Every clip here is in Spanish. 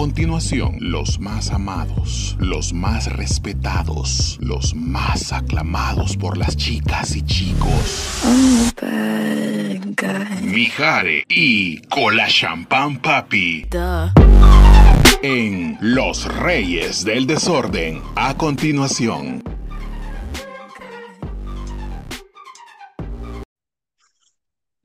continuación, los más amados, los más respetados, los más aclamados por las chicas y chicos. Mijare y Cola Champán Papi. En Los Reyes del Desorden, a continuación.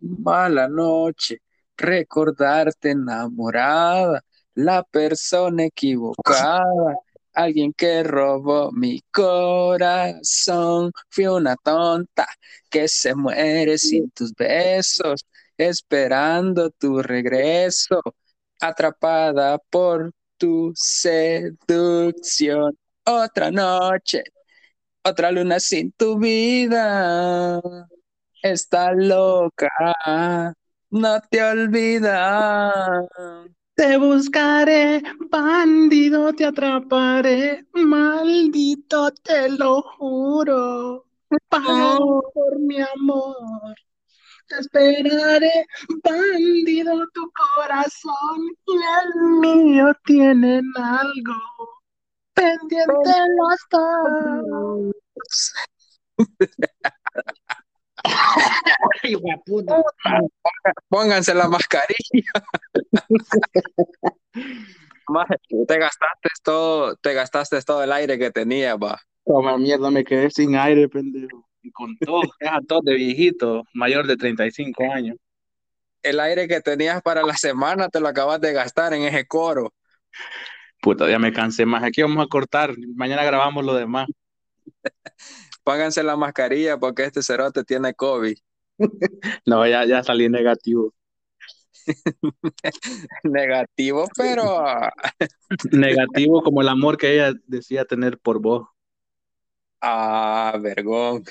Mala noche, recordarte enamorada, la persona equivocada, alguien que robó mi corazón. Fui una tonta que se muere sin tus besos, esperando tu regreso, atrapada por tu seducción. Otra noche, otra luna sin tu vida. Está loca, no te olvidas. Te buscaré, bandido, te atraparé, maldito, te lo juro. Paga por mi amor. Te esperaré, bandido, tu corazón y el mío tienen algo. Pendiente los dos. Puta. Pónganse la mascarilla. Maje, te gastaste todo, te gastaste todo el aire que tenía, va. Toma mierda, me quedé sin aire, pendejo. Y con todo, deja todo de viejito, mayor de 35 años. El aire que tenías para la semana te lo acabas de gastar en ese coro. Puta, ya me cansé más. Aquí vamos a cortar. Mañana grabamos lo demás. Pónganse la mascarilla porque este cerote tiene COVID. No, ya, ya salí negativo. Negativo, pero Negativo como el amor que ella decía tener por vos. ah, vergón.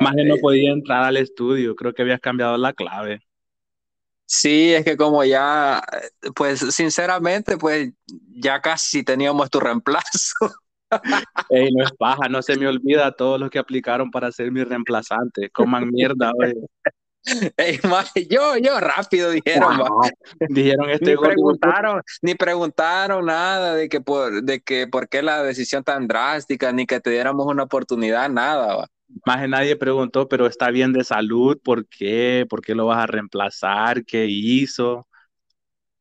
Más que no podía entrar al estudio. Creo que habías cambiado la clave. Sí, es que como ya, pues sinceramente, pues ya casi teníamos tu reemplazo. Ey, no es paja, no se me olvida a todos los que aplicaron para ser mi reemplazante. Coman mierda, oye. Ey, yo, yo rápido dijeron, va. Dijeron este Ni preguntaron, ni preguntaron nada de que por, de que por qué la decisión tan drástica, ni que te diéramos una oportunidad, nada, va. Más de nadie preguntó, pero está bien de salud, ¿por qué? ¿Por qué lo vas a reemplazar? ¿Qué hizo?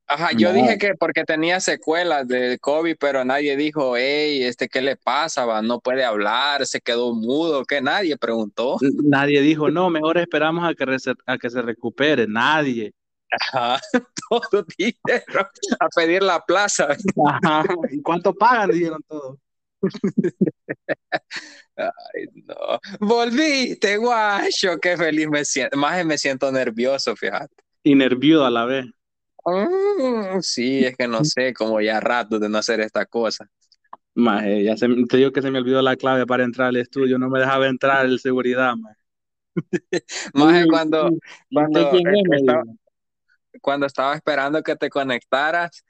Ajá, yo No. dije que porque tenía secuelas de COVID, pero nadie dijo, hey, este, ¿qué le pasa? Va? No puede hablar, se quedó mudo, que nadie preguntó. Nadie dijo, no, mejor esperamos a que, a que se recupere. Nadie. Ajá, todos dijeron a pedir la plaza. Ajá. ¿Y cuánto pagan? Dijeron todos. Ay, no. Volviste, guacho, qué feliz me siento. Más me siento nervioso, fíjate. Y nervioso a la vez. Mm, sí, es que no sé, como ya rato de no hacer esta cosa. Maje, ya se, te digo que se me olvidó la clave para entrar al estudio, no me dejaba entrar el seguridad. Más cuando, cuando estaba esperando que te conectaras,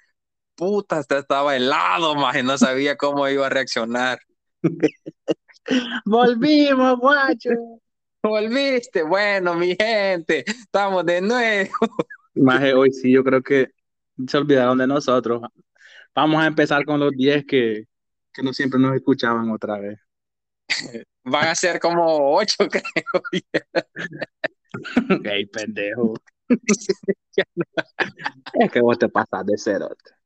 puta, estaba helado, más no sabía cómo iba a reaccionar. Volvimos, guacho. Volviste, bueno, mi gente, estamos de nuevo. Maje, hoy sí, yo creo que se olvidaron de nosotros. Vamos a empezar con los 10 que, que no siempre nos escuchaban otra vez. Van a ser como ocho, creo. Ey, pendejo. Es que vos te pasas de cerote.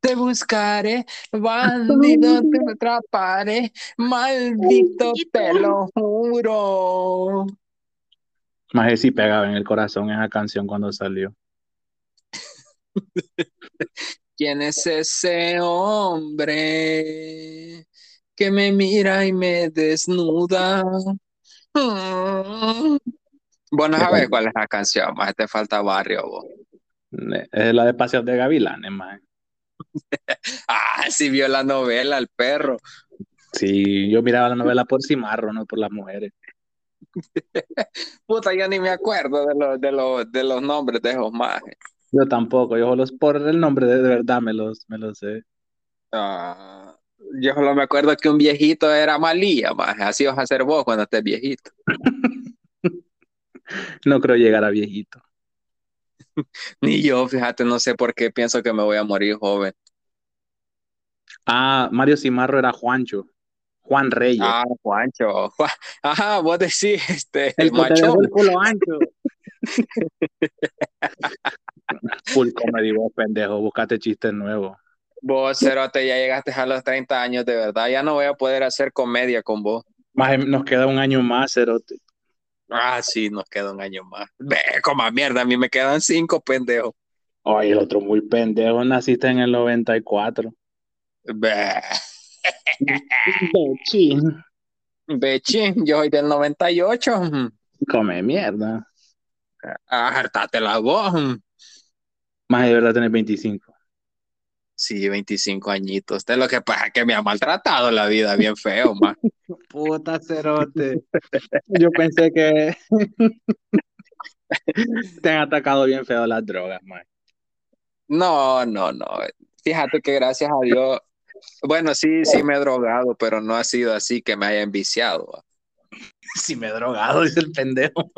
Te buscaré, bandido, te atraparé, maldito, te lo juro. Maje, sí pegaba en el corazón esa canción cuando salió. ¿Quién es ese hombre que me mira y me desnuda? Mm. Bueno, a ver cuál es la canción, más te falta barrio, vos. Es la de Paseos de Gavilanes, maje. Ah, sí vio la novela, el perro. Sí, yo miraba la novela por Cimarro, no por las mujeres. Puta, yo ni me acuerdo de los, de los, de los nombres de esos majes. Yo tampoco, yo solo por el nombre de, de verdad me los, me los sé. Ah, yo solo me acuerdo que un viejito era Malía, maje. Así vas a ser vos cuando estés viejito. No creo llegar a viejito. Ni yo, fíjate, no sé por qué pienso que me voy a morir joven. Ah, Mario Cimarro era Juancho. Juan Reyes. Ah, Juancho. Juan- Ajá, vos decís, este, el el macho. el culo ancho. Full comedy, vos, pendejo. Buscate chistes nuevos. Vos, Cerote, ya llegaste a los 30 años, de verdad. Ya no voy a poder hacer comedia con vos. Más nos queda un año más, cerote. Ah, sí, nos queda un año más. Ve, como mierda, a mí me quedan cinco, pendejo. Ay, el otro muy pendejo. Naciste en el 94. Ve, Bechín. Bechín, yo soy del 98. Come mierda. Ah, hartate la voz. Más de verdad tenés 25. Sí, 25 añitos. De lo que pasa que me ha maltratado la vida bien feo, man. Puta cerote. Yo pensé que te han atacado bien feo las drogas, man. No, no, no. Fíjate que gracias a Dios, bueno, sí, sí me he drogado, pero no ha sido así que me haya enviciado. Si me he drogado, dice el pendejo.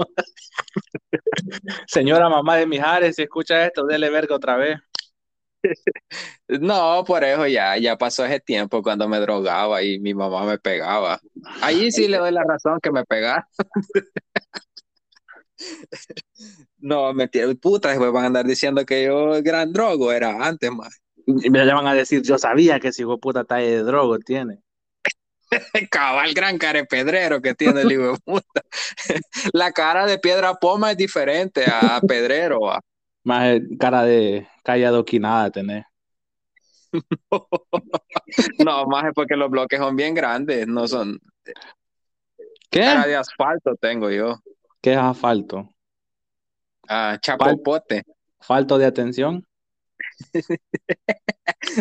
Señora mamá de Mijares, si escucha esto, dele verga otra vez. No, por eso ya, ya pasó ese tiempo cuando me drogaba y mi mamá me pegaba. Ahí sí le doy la razón que me pegaba. No, mentira, puta, después van a andar diciendo que yo gran drogo era antes, más. Me van a decir, yo sabía que ese hijo puta talla de drogo tiene. Cabal gran carepedrero que tiene el hijo puta. La cara de piedra poma es diferente a pedrero. va. Más eh, cara de calle adoquinada tenés. No, más es porque los bloques son bien grandes, no son ¿Qué? cara de asfalto tengo yo. ¿Qué es asfalto? Ah, chapopote. ¿Falto de atención?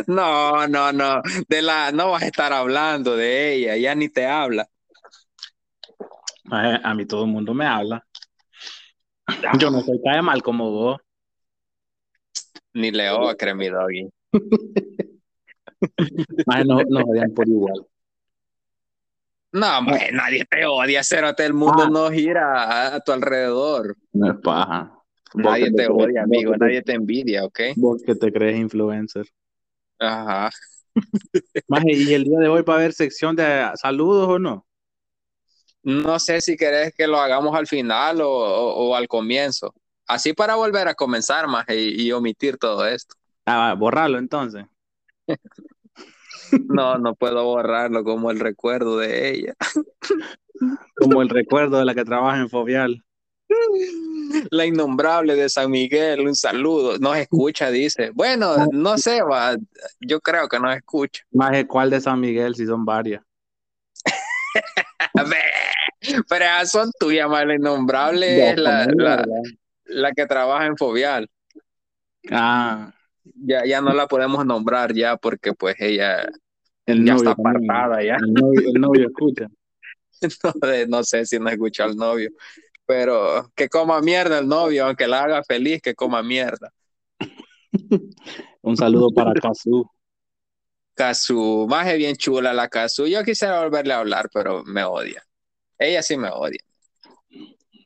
No, no, no. De la, no vas a estar hablando de ella, ya ni te habla. A mí todo el mundo me habla. Yo no soy cae mal como vos. Ni Leo, cree mi doggy. Más no, nos odian por igual. No, hombre, nadie te odia, Cerote, el mundo Ah. no gira a, a tu alrededor. No es paja. Nadie te crees- odia, amigo, nadie te envidia, ¿ok? Vos que te crees influencer. Ajá. Más, ¿y el día de hoy va a haber sección de saludos o no? No sé si querés que lo hagamos al final o, o- o al comienzo. Así para volver a comenzar más y, y omitir todo esto. Ah, borrarlo entonces. No, no puedo borrarlo como el recuerdo de ella. Como el recuerdo de la que trabaja en Fovial. La innombrable de San Miguel, un saludo. Nos escucha, dice. Bueno, no sé, va. Yo creo que nos escucha. Más, ¿cuál de San Miguel? Si son varias. Pero son tuyas, más la innombrable es la, la, la que trabaja en Fovial. Ah, Ya, ya no la podemos nombrar ya porque pues ella el ya novio está apartada ya. El novio, el novio escucha. No, no sé si no escucha al novio. Pero que coma mierda el novio, aunque la haga feliz, que coma mierda. Un saludo para Kazu. Kazu, más bien chula la Kazu. Yo quisiera volverle a hablar, pero me odia. Ella sí me odia.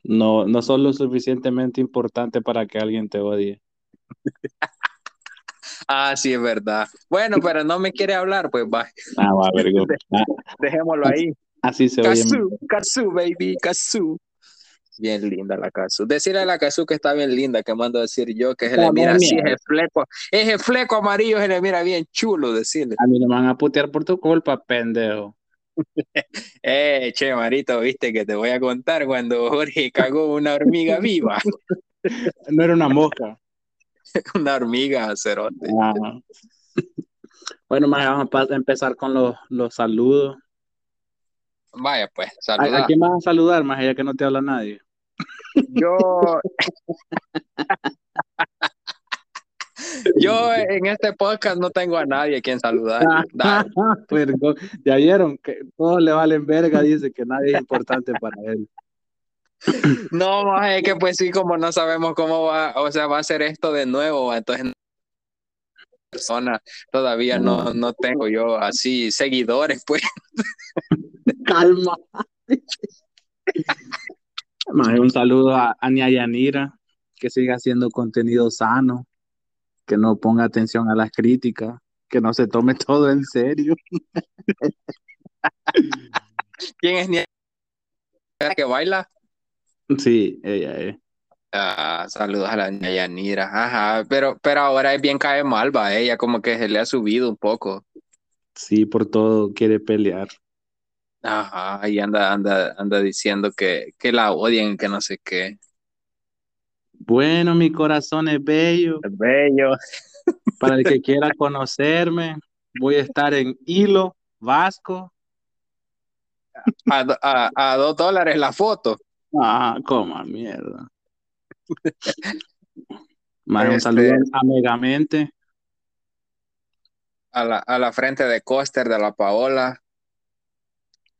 No, no son lo suficientemente importante para que alguien te odie. Ah, sí, es verdad. Bueno, pero no me quiere hablar, pues va, Ah, va, vergo. Ah, dejémoslo ahí. así se oye. Kazu, Kazu, baby, Kazu. Bien linda la Kazu. Decirle a la Kazu que está bien linda, que mando a decir yo, que se le mira así, ese fleco, ese fleco amarillo se le mira bien chulo, decirle. A mí no me van a putear por tu culpa, pendejo. Eh, che, Marito, viste que te voy a contar cuando Jorge cagó una hormiga viva. No era una mosca. una hormiga, cerote. Ah. Bueno, más vamos a empezar con los, los saludos. Vaya, pues, ¿A, saluda. a quién vas a saludar, más allá que no te habla nadie? Yo. Yo en este podcast no tengo a nadie a quien saludar. Ya vieron que todos le valen verga, dice que nadie es importante para él. No, más es que pues sí, como no sabemos cómo va, o sea, va a ser esto de nuevo, entonces persona todavía no, no tengo yo así seguidores, pues. Calma. Un saludo a Ania Yanira, que siga haciendo contenido sano, que no ponga atención a las críticas, que no se tome todo en serio. ¿Quién es Nia? ¿La que baila? Sí, ella es. Ah, saludos a la Nia Yanira. Ajá, pero, pero ahora es bien cae mal, va. Ella como que se le ha subido un poco. Sí, por todo quiere pelear. Ajá, y anda, anda, anda diciendo que, que la odian, que no sé qué. Bueno, mi corazón es bello. Es bello. Para el que quiera conocerme, voy a estar en Hilo, Vasco. A, a, a dos dólares la foto. Ah, coma mierda. Más un Este- saludo a Megamente. A la, a la frente de Coster de la Paola.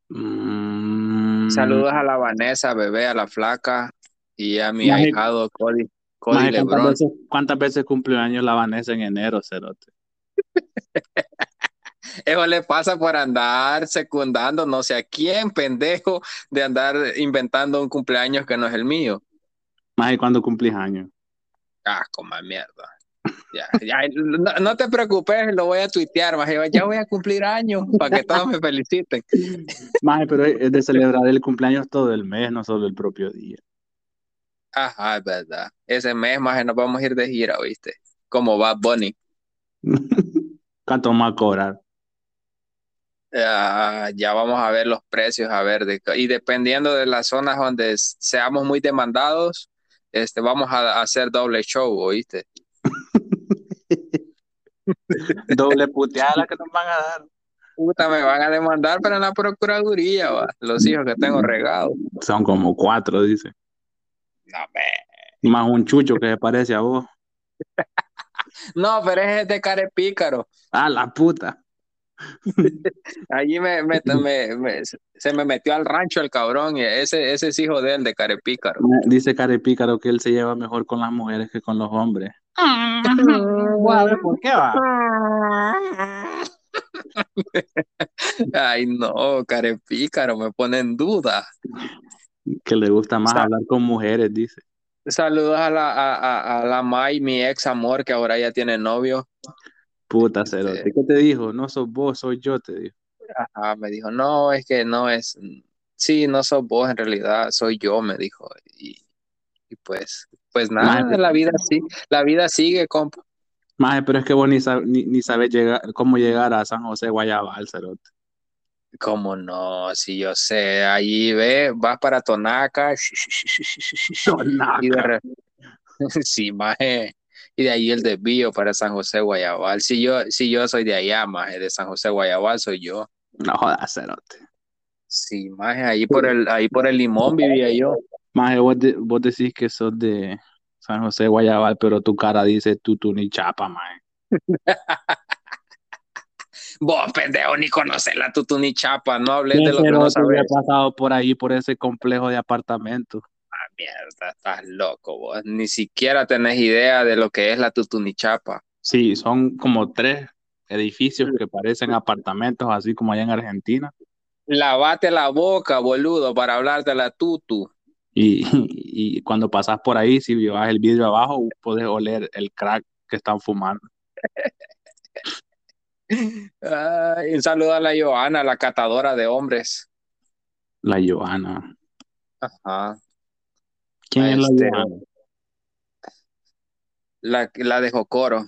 Mm, Saludos a la Vanessa, bebé, a la flaca y a mi Maje- ahijado Cody, Cody maje, ¿cuántas, Lebron. veces, ¿Cuántas veces cumplió años la Vanessa en enero, Cerote? Eso le pasa por andar secundando no sé a quién, pendejo, de andar inventando un cumpleaños que no es el mío. Más de cuando cumplís años. Ah, coma mierda. Ya, ya, no, no te preocupes, lo voy a tuitear, maje, ya voy a cumplir años para que todos me feliciten. Más, pero es de celebrar el cumpleaños todo el mes, no solo el propio día. Ajá, es verdad. Ese mes, más nos vamos a ir de gira, ¿viste? Como Bad Bunny. ¿Cuánto a cobrar? Ah, ya vamos a ver los precios, a ver, de- y dependiendo de las zonas donde seamos muy demandados, este, vamos a, a hacer doble show, ¿oíste? Doble puteada que nos van a dar. Puta, me van a demandar, pero en la procuraduría, va. Los hijos que tengo regados. Son como cuatro, dice. No, me- Más un chucho que se parece a vos. no, pero es de carepícaro. Ah, la puta. Allí me, me- me- me- se me metió al rancho el cabrón, y ese, ese es hijo de él, de carepícaro. Dice Carepícaro que él se lleva mejor con las mujeres que con los hombres. Ver por qué va. Ay, no, carepícaro, me pone en duda. Que le gusta más hablar con mujeres, dice. Saludos a la, a, a- a la Mai, mi ex amor, que ahora ya tiene novio. Puta cerote. ¿Qué te dijo? No sos vos, soy yo, te dijo. Ajá, me dijo, no, es que no es, sí, no sos vos en realidad, soy yo, me dijo. Y, y pues, pues nada, Maje, la vida sí, la vida sigue, compa. Maje, pero es que vos ni, sab- ni, ni sabes llegar, cómo llegar a San José Guayabal, cerote. ¿Cómo no? Si yo sé, allí ve, vas para Tonaca, y de sí, maje, y de ahí el desvío para San José Guayabal. Si yo, si yo soy de allá, maje, de San José Guayabal soy yo. No jodas, cerote. Sí, maje, ahí por el, ahí por el limón vivía yo. Maje, vos, de- vos decís que sos de San José Guayabal, pero tu cara dice tutu ni chapa, maje. Vos, pendejo, ni conoces la Tutuni Chapa, no hables ¿Qué de lo que no sabes. pasado por ahí, por ese complejo de apartamentos? Ah, mierda, estás loco, vos. Ni siquiera tenés idea de lo que es la Tutuni Chapa. Sí, son como tres edificios que parecen apartamentos, así como allá en Argentina. Lavate la boca, boludo, para hablar de la Tutu. Y, y cuando pasas por ahí, si llevas el vidrio abajo, puedes oler el crack que están fumando. Ay, un saludo a la Joana, la catadora de hombres. La Joana. Ajá. ¿Quién es la Este, Joana? La, la de Jocoro.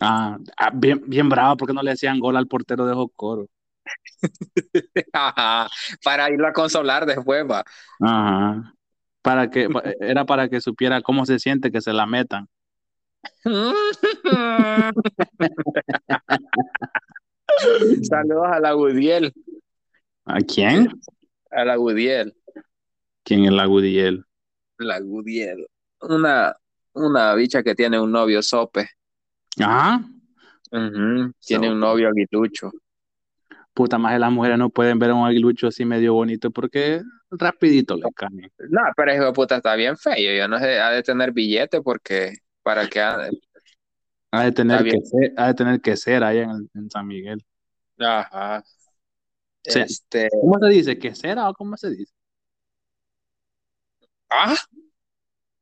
Ah, ah, bien, bien brava, porque no le hacían gol al portero de Jocoro. Ajá. Para irlo a consolar después, va. Ajá. Para que, era para que supiera cómo se siente que se la metan. Saludos a la Gudiel. ¿A quién? A la Gudiel. ¿Quién es la Gudiel? La Gudiel. Una, una bicha que tiene un novio sope. Ajá. Ujú, Tiene un novio aguilucho. Puta más las mujeres no pueden ver a un aguilucho así medio bonito porque rapidito le caen. No, pero de puta está bien feo. Yo no sé, ha de tener billete porque para que Ha de tener que ser, ha de tener que ser allá en, en San Miguel. Ajá. Este, ¿Cómo se dice? ¿Que será o cómo se dice? ¿Ah?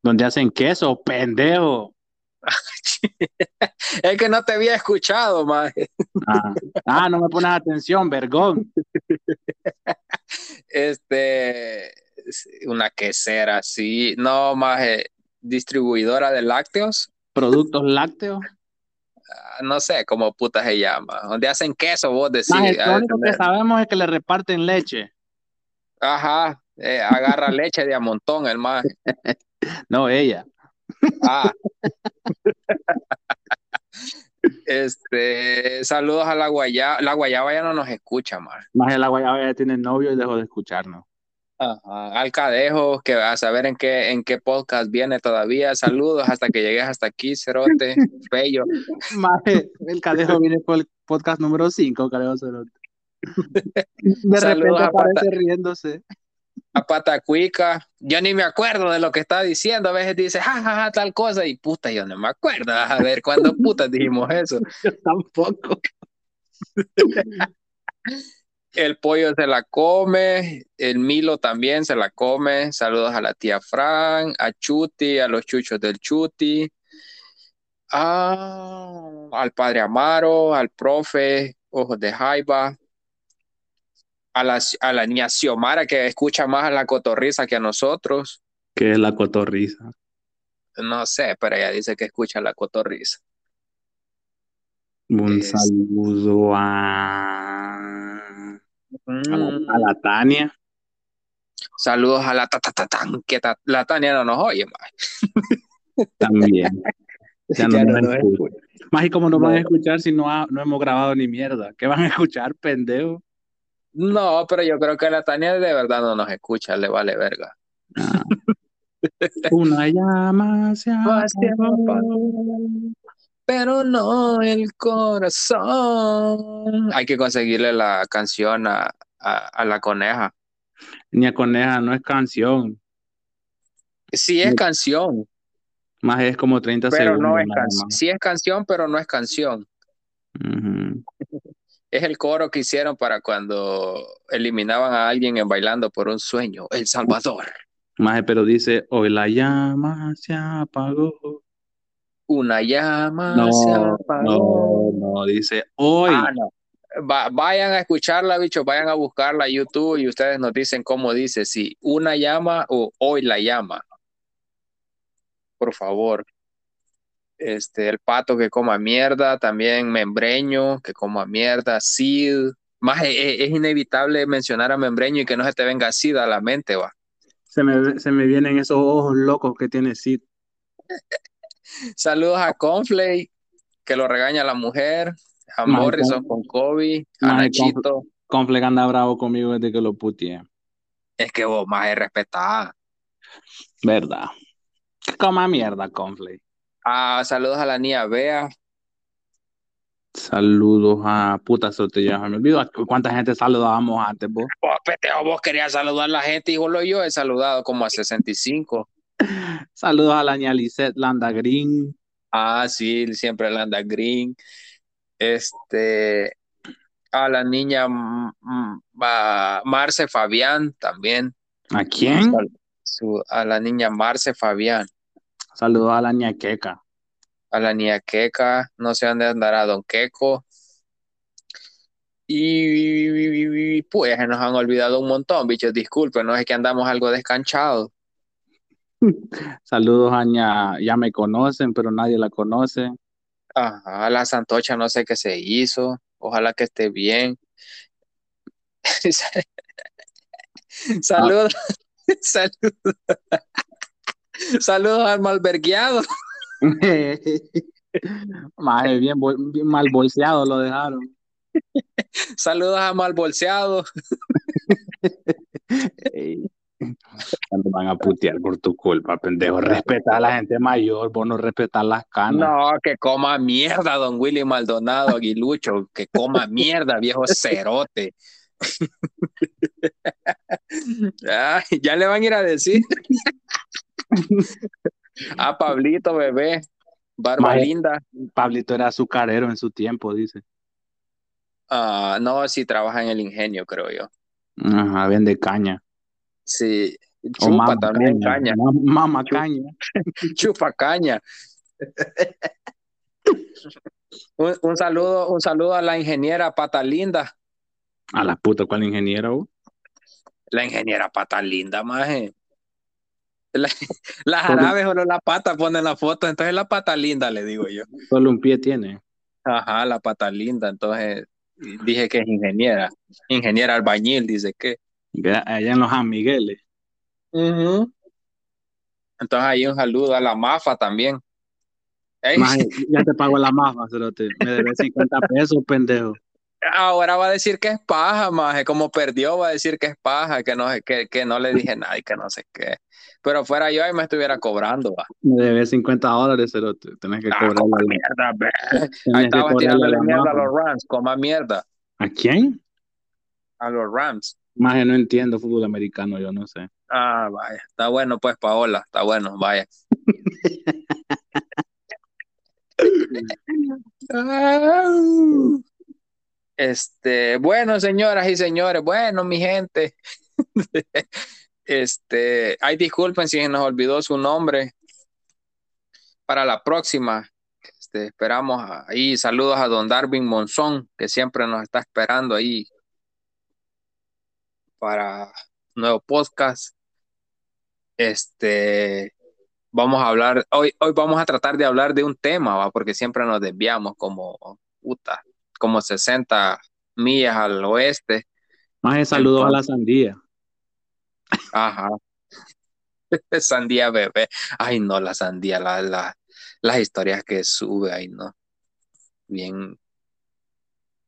Donde hacen queso, pendejo. es que no te había escuchado, maje. Ah, ah, no me pones atención, vergón. Este, una quesera, sí. No, maje, distribuidora de lácteos. Productos lácteos. Ah, no sé cómo puta se llama. Donde hacen queso, vos decís. Lo único que sabemos es que le reparten leche. Ajá, eh, agarra leche de a montón el maje. No, ella. Ah. Este, saludos a la guayaba. La guayaba ya no nos escucha más. Más la guayaba ya tiene novio y dejó de escucharnos. Ajá. Al cadejo, que a saber en qué, en qué podcast viene todavía. Saludos hasta que llegues hasta aquí, Cerote, bello. Maje, el cadejo viene por el podcast número 5, cadejo Cerote. De repente aparece Pata- riéndose. A Patacuica, yo ni me acuerdo de lo que está diciendo. A veces dice, jajaja, tal cosa, y puta, yo no me acuerdo. A ver, ¿cuándo puta dijimos eso? Yo tampoco. El pollo se la come, el Milo también se la come. Saludos a la tía Fran, a Chuti, a los chuchos del Chuti, a- al padre Amaro, al profe Ojos de Jaiba, a la, a la niña Xiomara que escucha más a la cotorriza que a nosotros. Que es la cotorriza. No sé, pero ella dice que escucha a la cotorriza. Un Es- saludo a, a, la, Mm, a la Tania. Saludos a la ta, ta, ta, tan, que ta- la Tania no nos oye más. También. Ya no Ya nos no nos escucha. Más y cómo nos van a No. escuchar si no, ha- no hemos grabado ni mierda. ¿Qué van a escuchar, pendejo? No, pero yo creo que la Tania de verdad no nos escucha, le vale verga. Ah. Una llama se Hacia apagó. Pero no el corazón. Hay que conseguirle la canción a, a, a la coneja. Niña Coneja no es canción. Sí es canción, Más es como 30 pero segundos. no es más. Sí es canción, pero no es canción. Es el coro que hicieron para cuando eliminaban a alguien en Bailando por un Sueño, El Salvador. Maje, pero dice, hoy la llama se apagó. Una llama No, se no, apagó. no, dice, hoy. Ah, no. Va- vayan a escuclarla, bicho, vayan a buscarla a YouTube y ustedes nos dicen cómo dice, si una llama o hoy la llama. Por favor. Este, el pato que coma mierda, también membreño que coma mierda, Sid. Más es, es inevitable mencionar a membreño y que no se te venga Sid a la mente, va. Se me, se me vienen esos ojos locos que tiene Sid. Saludos a Conflay, que lo regaña la mujer, a Morrison Con- Kobe, a Nachito. Confleck anda bravo conmigo desde que lo puteé. Es que vos más es respetada. ¿Verdad? Coma mierda, Confleck. Ah, saludos a la niña Bea. Saludos a puta sortilla. Me olvidó cuánta gente saludábamos antes, vos. Vos, peteo, vos querías saludar a la gente y solo yo he saludado como a 65. Saludos a la niña Lisette Landa Green. Ah, sí, siempre la anda Green. Este, a la niña mm, mm, a Marce Fabián también. ¿A quién? A la niña Marce Fabián. Saludos a la niña Queca. a la niña Queca, no sé dónde andará Don Queco. Y pues se nos han olvidado un montón, bichos, disculpen, no es que andamos algo descanchados. Saludos a ña, ya me conocen, pero nadie la conoce. Ajá, la Santocha no sé qué se hizo, ojalá que esté bien. Saludos, saludos, saludos al malvergueado. Maje, bien, bien mal bolseado lo dejaron. Saludos a malbolseado. Ey, ¿Cuándo van a putear por tu culpa, pendejo? Respeta a la gente mayor, vos no respetas las canas. No, que coma mierda, don Willy Maldonado Aguilucho, que coma mierda, viejo cerote. Ya le van a ir a decir a Pablito, bebé, barba linda. Pablito era azucarero en su tiempo, dice. Ah, no, sí trabaja en el ingenio, creo yo. Ajá, vende caña. Sí, Chupa también caña. Mama caña. Chupa caña. un, saludo, un saludo a la ingeniera Pata Linda. A la puta, ¿cuál ingeniera? La ingeniera Pata Linda, maje. La, las árabes solo la pata ponen la foto, entonces la pata linda, le digo yo. Solo un pie tiene. Ajá, la pata linda, entonces dije que es ingeniera, ingeniera albañil, dice que. Allá en los San Migueles. Entonces ahí un saludo a la mafa también. ya te pago la mafa, me debes 50 pesos, pendejo. Ahora va a decir que es paja, maje, como perdió va a decir que es paja, que no, que, que no le dije nada y que no sé qué. Pero fuera yo ahí me estuviera cobrando, va. Me debes 50 dólares, pero tenés que ah, cobrar. la mierda. Ahí estaba tirándole mierda a los Rams, coma mierda. ¿A quién? A los Rams. Maje, no entiendo fútbol americano, yo no sé. Ah, vaya. Está bueno, pues, Paola. Está bueno, vaya. Este, bueno, señoras y señores, bueno, mi gente. Este, ay, disculpen si nos olvidó su nombre. Para la próxima, este, esperamos ahí. Saludos a don Darwin Monzón, que siempre nos está esperando ahí para nuevo podcast. Este, vamos a hablar, hoy, hoy vamos a tratar de hablar de un tema, ¿va? porque siempre nos desviamos como puta, como 60 millas al oeste. Más saludos a la sandía. Ajá. Sandía bebé. Ay, no, la sandía, la, la, las historias que sube, ay, no. Bien,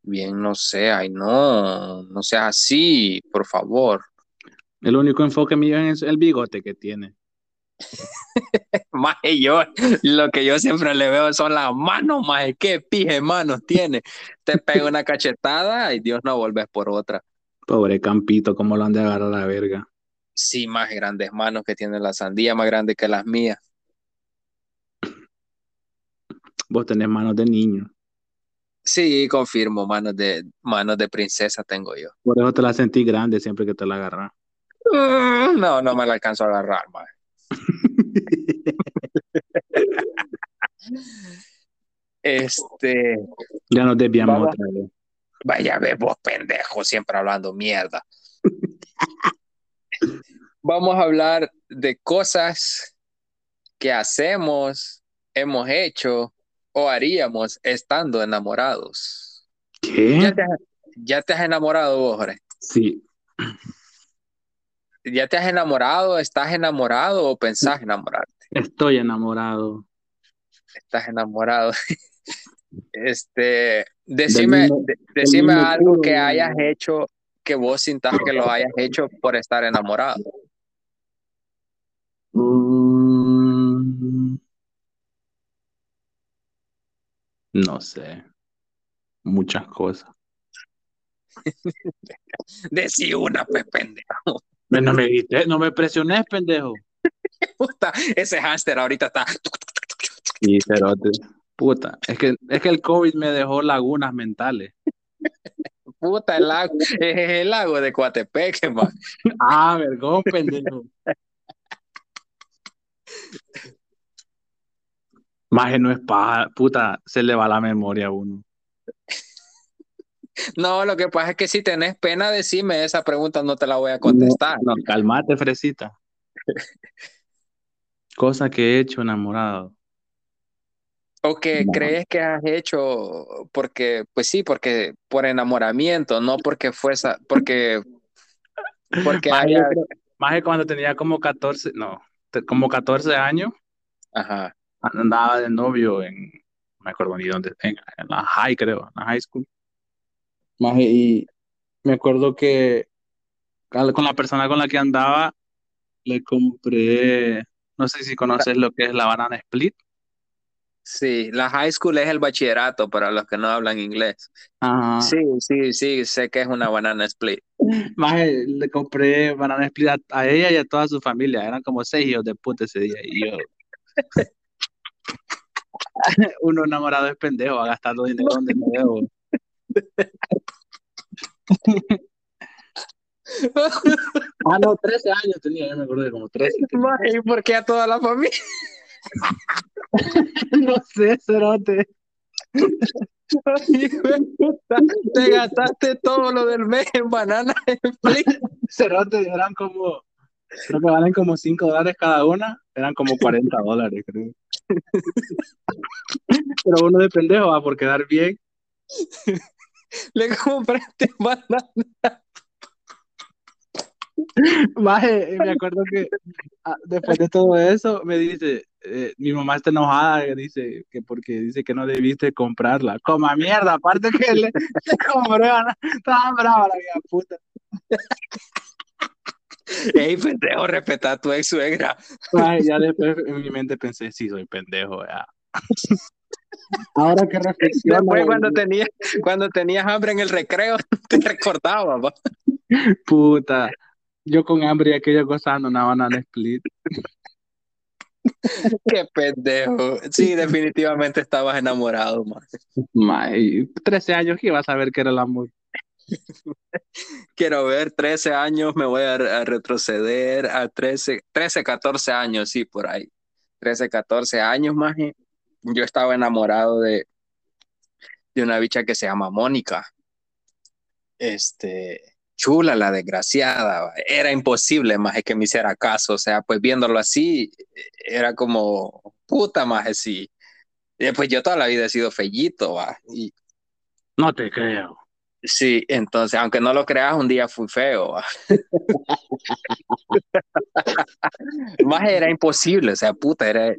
bien, no sé, ay, no, no sea así, por favor. El único enfoque mío es el bigote que tiene. más yo, lo que yo siempre le veo son las manos, más qué pije manos tiene. Te pega una cachetada y Dios no vuelves por otra. Pobre Campito, cómo lo han de agarrar a la verga. Sí, más grandes manos que tiene la sandía, más grande que las mías. Vos tenés manos de niño. Sí, confirmo, manos de manos de princesa tengo yo. Por eso te la sentí grande siempre que te la agarras. Mm, no, no me la alcanzo a agarrar, man. este. Ya nos desviamos otra vez. Vaya, ve vos, pendejo, siempre hablando mierda. Vamos a hablar de cosas que hacemos, hemos hecho o haríamos estando enamorados. ¿Qué? ¿Ya te, has enamorado vos, Jorge? Sí. ¿Ya te has enamorado? ¿Estás enamorado o pensás enamorarte? Estoy enamorado. Estás enamorado. Este, decime, decime algo que hayas hecho que vos sintas que lo hayas hecho por estar enamorado. Mm. no sé. Muchas cosas. Decí una, pues, pendejo. No me, no me presiones, pendejo. Puta, ese hámster ahorita está. Y cerote. Puta, es que, es que el COVID me dejó lagunas mentales. Puta, el lago, es el lago de Coatepeque, man. Ah, vergón, pendejo. Más no es paja, puta, se le va la memoria a uno. No, lo que pasa es que si tenés pena, decime esa pregunta, no te la voy a contestar. No, calmate, fresita. Cosa que he hecho enamorado. ¿O que crees que has hecho porque, pues sí, porque por enamoramiento, no porque fuese, porque, porque más que cuando tenía como 14, no, como 14 años. Ajá. Andaba de novio en, no me acuerdo ni dónde, en, la high, creo, en la high school. Más y me acuerdo que con la persona con la que andaba, le compré, no sé si conoces lo que es la banana split. Sí, la high school es el bachillerato para los que no hablan inglés. Sí, sí, sí, sé que es una banana split. Más le compré banana split a, ella y a toda su familia. Eran como seis hijos de puta ese día. Y yo. Uno enamorado es pendejo, a gastar dinero donde no debo. Ah, no, 13 años tenía, yo me acuerdo de como 13. ¿Y por qué a toda la familia? no sé, cerote. Te gastaste todo lo del mes en bananas Cerote, eran como, creo que valen como 5 dólares cada una, eran como 40 dólares, creo. Pero uno de pendejo va por quedar bien. Le compraste bananas. Maje, me acuerdo que ah, después de todo eso me dice, eh, mi mamá está enojada, dice que porque dice que no debiste comprarla. Coma mierda, aparte que le, compré, estaba brava la vida puta. Ey, pendejo, respeta a tu ex suegra. ya después en mi mente pensé, sí, soy pendejo, ya. Ahora que reflexiono. Después cuando tenías, cuando tenías hambre en el recreo, te recordaba, ¿va? Puta, yo con hambre y aquella gozando una banana split. Qué pendejo. Sí, definitivamente estabas enamorado, man. May, 13 años que ibas a ver que era el amor. Quiero ver, 13 años, me voy a, retroceder a 13, 13, 14 años, sí, por ahí. 13, 14 años más. Yo estaba enamorado de, de una bicha que se llama Mónica. Este, chula la desgraciada, era imposible más que me hiciera caso, o sea, pues viéndolo así, era como, puta más sí. pues yo toda la vida he sido fellito, va, y... No te creo. Sí, entonces, aunque no lo creas, un día fui feo. más era imposible, o sea, puta, era,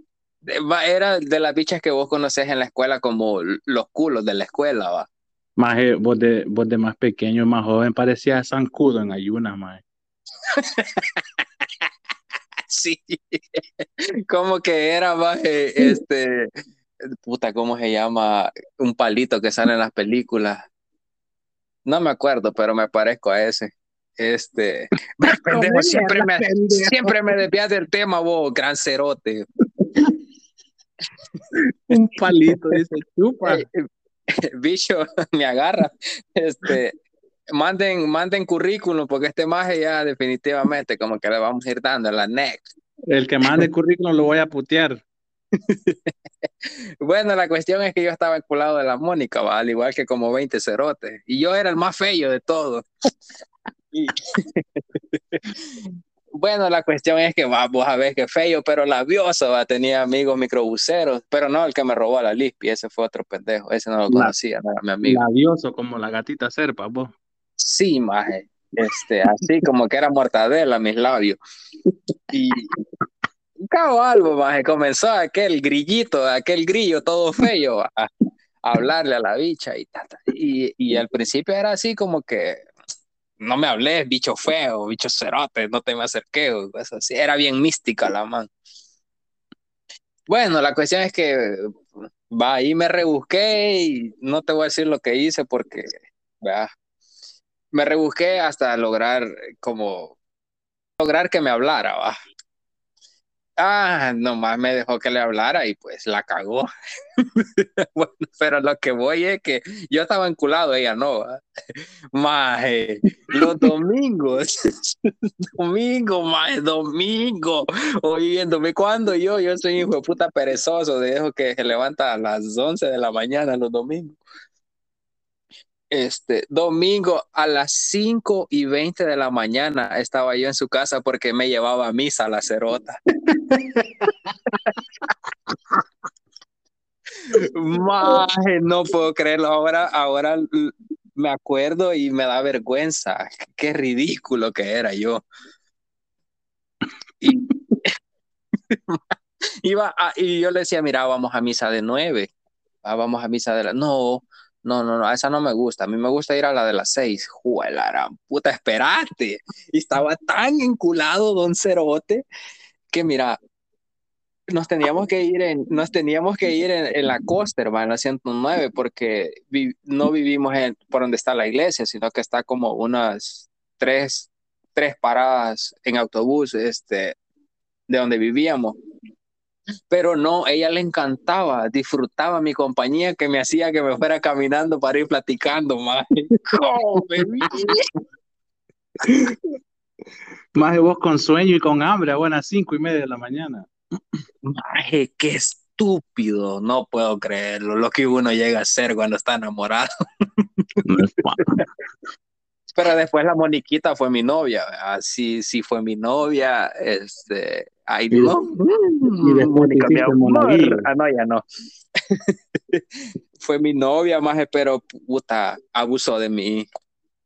era de las bichas que vos conoces en la escuela como los culos de la escuela, va. Más vos de, vos de más pequeño, más joven, parecía zancudo en ayunas, más. sí, como que era más, este, puta, ¿cómo se llama? Un palito que sale en las películas. No me acuerdo, pero me parezco a ese. Este, siempre me, siempre me desvías del tema, vos, gran cerote. Un palito, dice, chupa. Bicho, me agarra. Este, manden, manden currículum, porque este maje ya definitivamente como que le vamos a ir dando la next. El que mande currículum lo voy a putear. bueno, la cuestión es que yo estaba enculado de la Mónica, al igual que como 20 cerotes, y yo era el más feo de todos. Bueno, la cuestión es que vamos a ver qué feo, pero labioso, va, tenía amigos microbuseros, pero no el que me robó a la Lispi, ese fue otro pendejo, ese no lo conocía, no era mi amigo. Labioso como la gatita serpa, vos. Sí, maje, este, así como que era mortadela mis labios. Y cabo algo, maje, comenzó aquel grillito, aquel grillo todo feo a, hablarle a la bicha y, y, y al principio era así como que no me hables, bicho feo, bicho cerote, no te me acerqué, así. Era bien mística la man. Bueno, la cuestión es que va ahí me rebusqué y no te voy a decir lo que hice porque me rebusqué hasta lograr como lograr que me hablara, va. Ah, nomás me dejó que le hablara y pues la cagó. pero lo que voy es que yo estaba enculado, ella no. Más los domingos, domingo, más domingo, oyéndome cuando yo, yo soy hijo de puta perezoso, de eso que se levanta a las 11 de la mañana los domingos este domingo a las 5 y 20 de la mañana estaba yo en su casa porque me llevaba a misa la cerota. no puedo creerlo. Ahora, ahora me acuerdo y me da vergüenza. Qué ridículo que era yo. Y, iba y yo le decía, mira, vamos a misa de nueve. Ah, vamos a misa de la... No, no, no, no, esa no me gusta. A mí me gusta ir a la de las seis. Juela, puta, esperate. Y estaba tan enculado Don Cerote que mira, nos teníamos que ir en, nos teníamos que ir en, la costa, hermano, en la 109, porque no vivimos en, por donde está la iglesia, sino que está como unas tres, tres paradas en autobús, este, de donde vivíamos. Pero no, ella le encantaba, disfrutaba mi compañía que me hacía que me fuera caminando para ir platicando más. Más de vos con sueño y con hambre a buenas cinco y media de la mañana. Maje, qué estúpido, no puedo creerlo, lo que uno llega a ser cuando está enamorado. No es Pero después la Moniquita fue mi novia, así sí fue mi novia, este, ay Y no, y después Mónica, te mi amor. ah no, ya no. fue mi novia, maje, pero puta, abusó de mí.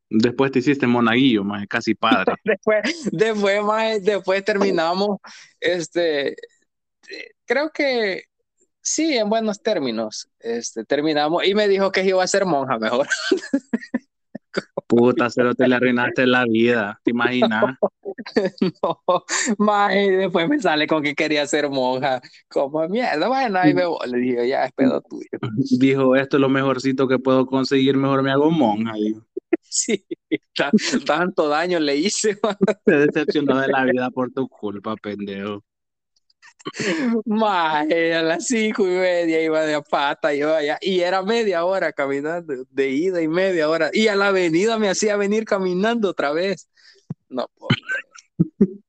Después te hiciste monaguillo, más casi padre. Después, después, maje, después terminamos, este, creo que sí, en buenos términos, este, terminamos y me dijo que iba a ser monja mejor. Puta, cero te le arruinaste la vida, ¿te imaginas? No, maje, después me sale con que quería ser monja. Como mierda, bueno, ahí me voy. Le dije, ya es pedo tuyo. Dijo, esto es lo mejorcito que puedo conseguir, mejor me hago monja. dijo. Sí, ta- tanto daño le hice, Se decepcionó de la vida por tu culpa, pendejo. Maje, a las cinco y media iba de a pata, yo allá, y era media hora caminando, de ida y media hora, y a la avenida me hacía venir caminando otra vez. No, creer.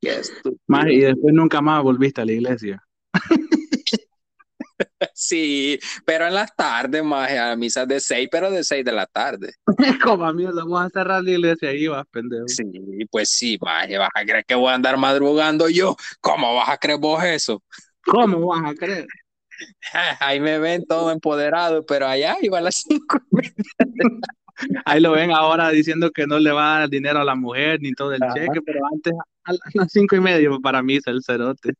Qué estúpido. Y después nunca más volviste a la iglesia. Sí, pero en las tardes, maje, a misas de seis, pero de seis de la tarde. Como mierda, vamos a cerrar la iglesia ahí vas, pendejo. Sí, pues sí, maje, vas a creer que voy a andar madrugando yo. ¿Cómo vas a creer vos eso? ¿Cómo vas a creer? Ahí me ven todo empoderado, pero allá iba a las cinco. y media. Ahí lo ven ahora diciendo que no le va a dar dinero a la mujer ni todo el Ajá. cheque, pero antes a las cinco y media para misa el cerote.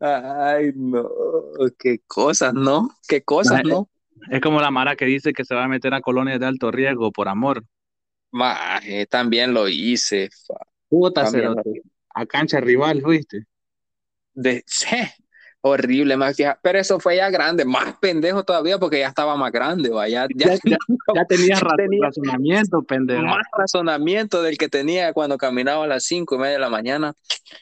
Ay, no, qué cosas, ¿no? Qué cosas, ¿no? Es como la Mara que dice que se va a meter a colonias de alto riesgo por amor. Maje, también lo hice. Puta lo. A cancha rival, ¿fuiste? de, horrible, más fija- Pero eso fue ya grande, más pendejo todavía porque ya estaba más grande, vaya, ya, Ya, ya, ya tenías ra- Tenía- razonamiento, pendejo. más razonamiento del que tenía cuando caminaba a las cinco y media de la mañana.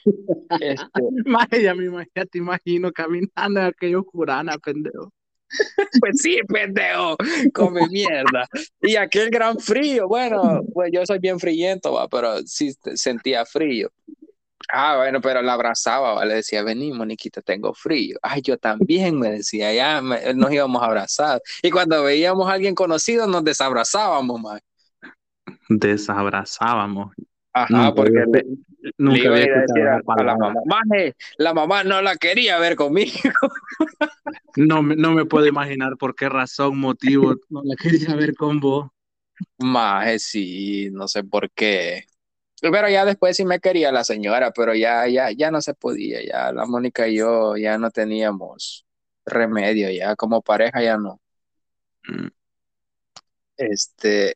Este, Maje, ya, me te imagino caminando en aquello curana, pendejo. pues sí, pendejo, come mierda. Y aquel gran frío, bueno, pues yo soy bien friento, va, pero sí sentía frío. Ah, bueno, pero la abrazaba, le decía, vení, Moniquita, tengo frío. Ay, yo también, me decía, ya me- nos íbamos a abrazar. Y cuando veíamos a alguien conocido, nos desabrazábamos, más. Desabrazábamos. Ajá, Nunca porque había- le, Nunca le iba a había decir a, la mamá, "Maje, la mamá no la quería ver conmigo. No, me- no me puedo imaginar por qué razón, motivo, no la quería ver con vos. Maje, sí, no sé por qué. Pero ya después sí me quería la señora, pero ya, ya, ya no se podía, ya la Mónica y yo ya no teníamos remedio, ya como pareja ya no. Mm. Este,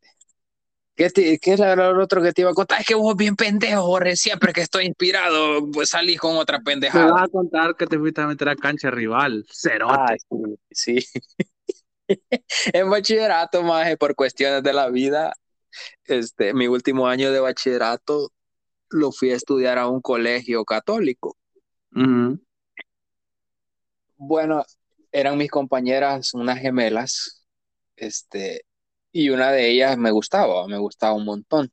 ¿qué, te- qué era lo otro que te iba a contar? Es que vos bien pendejo, Jorge, siempre que estoy inspirado, pues salís con otra pendejada. vas a contar que te fuiste a meter a cancha rival. Cerote. Ah, sí, sí. En bachillerato, maje, por cuestiones de la vida, este, mi último año de bachillerato lo fui a estudiar a un colegio católico. Bueno, eran mis compañeras unas gemelas, este, y una de ellas me gustaba, me gustaba un montón.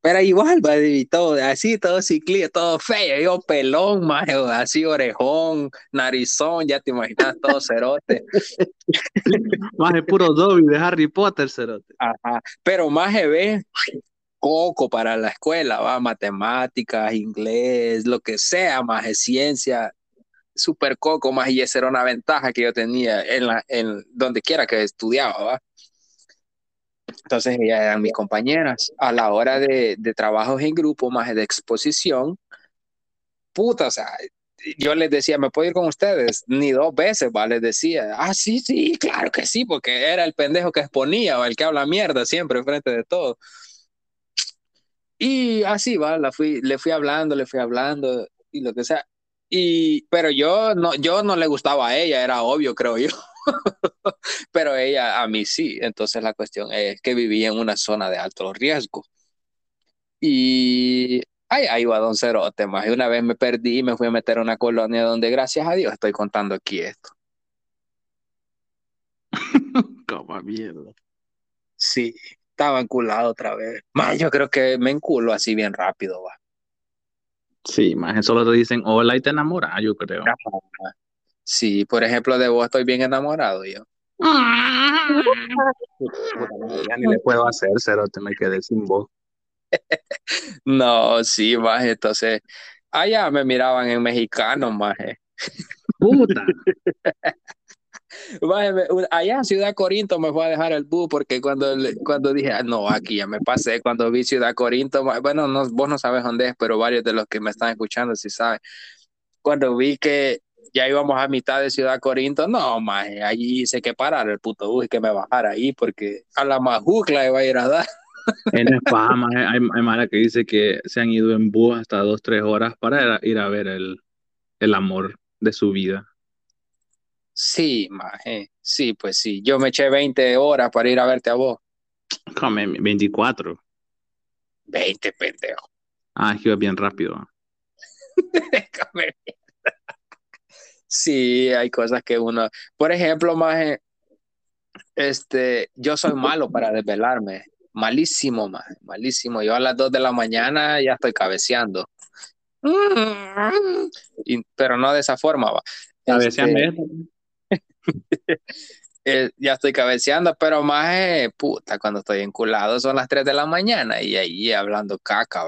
Pero igual, va, y todo, así, todo ciclista, todo feo, yo pelón, maje, así orejón, narizón, ya te imaginas, todo cerote. Más de puro Dobby de Harry Potter, cerote. Ajá. Pero más ve coco para la escuela, va, matemáticas, inglés, lo que sea, más de ciencia, súper coco, más y esa era una ventaja que yo tenía en la, en donde quiera que estudiaba, va. Entonces ellas eran mis compañeras. A la hora de, de trabajos en grupo, más de exposición, puta, o sea, yo les decía, ¿me puedo ir con ustedes? Ni dos veces, va, les decía, ah, sí, sí, claro que sí, porque era el pendejo que exponía, o el que habla mierda siempre enfrente de todo. Y así, va, la fui, le fui hablando, le fui hablando, y lo que sea. Y, pero yo no, yo no le gustaba a ella, era obvio, creo yo. pero ella a mí sí. Entonces la cuestión es que vivía en una zona de alto riesgo. Y ahí, ahí va Don Cerote, más. Y una vez me perdí y me fui a meter a una colonia donde, gracias a Dios, estoy contando aquí esto. Como mierda. Sí. estaba enculado otra vez. Más, yo creo que me enculo así bien rápido, va. Sí, más solo te dicen hola y te enamoras, yo creo. Sí, por ejemplo, de vos estoy bien enamorado yo. ya ni le puedo hacer, cero, te me quedé sin voz. no, sí, más entonces, allá me miraban en mexicano, más. Puta. allá en Ciudad Corinto me fue a dejar el bus porque cuando, cuando dije, ah, no, aquí ya me pasé, cuando vi Ciudad Corinto, bueno, no, vos no sabes dónde es, pero varios de los que me están escuchando sí saben. Cuando vi que ya íbamos a mitad de Ciudad Corinto, no, más, allí hice que parar el puto bus y que me bajara ahí porque a la majucla iba a ir a dar. En España hay, hay Mara que dice que se han ido en bus hasta dos, tres horas para ir a ver el, el amor de su vida. Sí, maje. Sí, pues sí. Yo me eché 20 horas para ir a verte a vos. Come, 24. 20, pendejo. Ah, es que iba bien rápido. sí, hay cosas que uno. Por ejemplo, maje, este, yo soy malo para desvelarme. Malísimo, maje. Malísimo. Yo a las 2 de la mañana ya estoy cabeceando. pero no de esa forma, va. Cabeceando. Este, Eh, ya estoy cabeceando, pero más puta, cuando estoy enculado son las 3 de la mañana y ahí hablando caca,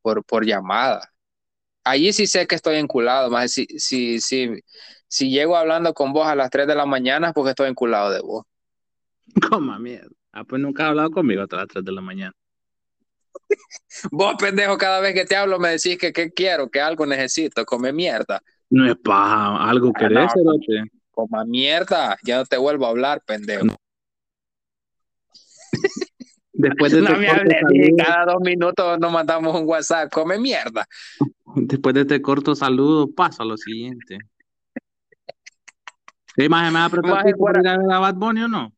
por, por llamada. Allí sí sé que estoy enculado, más si, si, si, si llego hablando con vos a las 3 de la mañana es porque estoy enculado de vos. Coma mierda. Ah, pues nunca has hablado conmigo hasta las 3 de la mañana. vos, pendejo, cada vez que te hablo me decís que qué quiero, que algo necesito, come mierda. No es paja, algo ah, querés, Coma mierda, ya no te vuelvo a hablar, pendejo. Después de no me hables, cada dos minutos nos mandamos un WhatsApp, come mierda. Después de este corto saludo, pasa lo siguiente. ¿Sí, maje, me va a por ir a ver a Bad Bunny o no?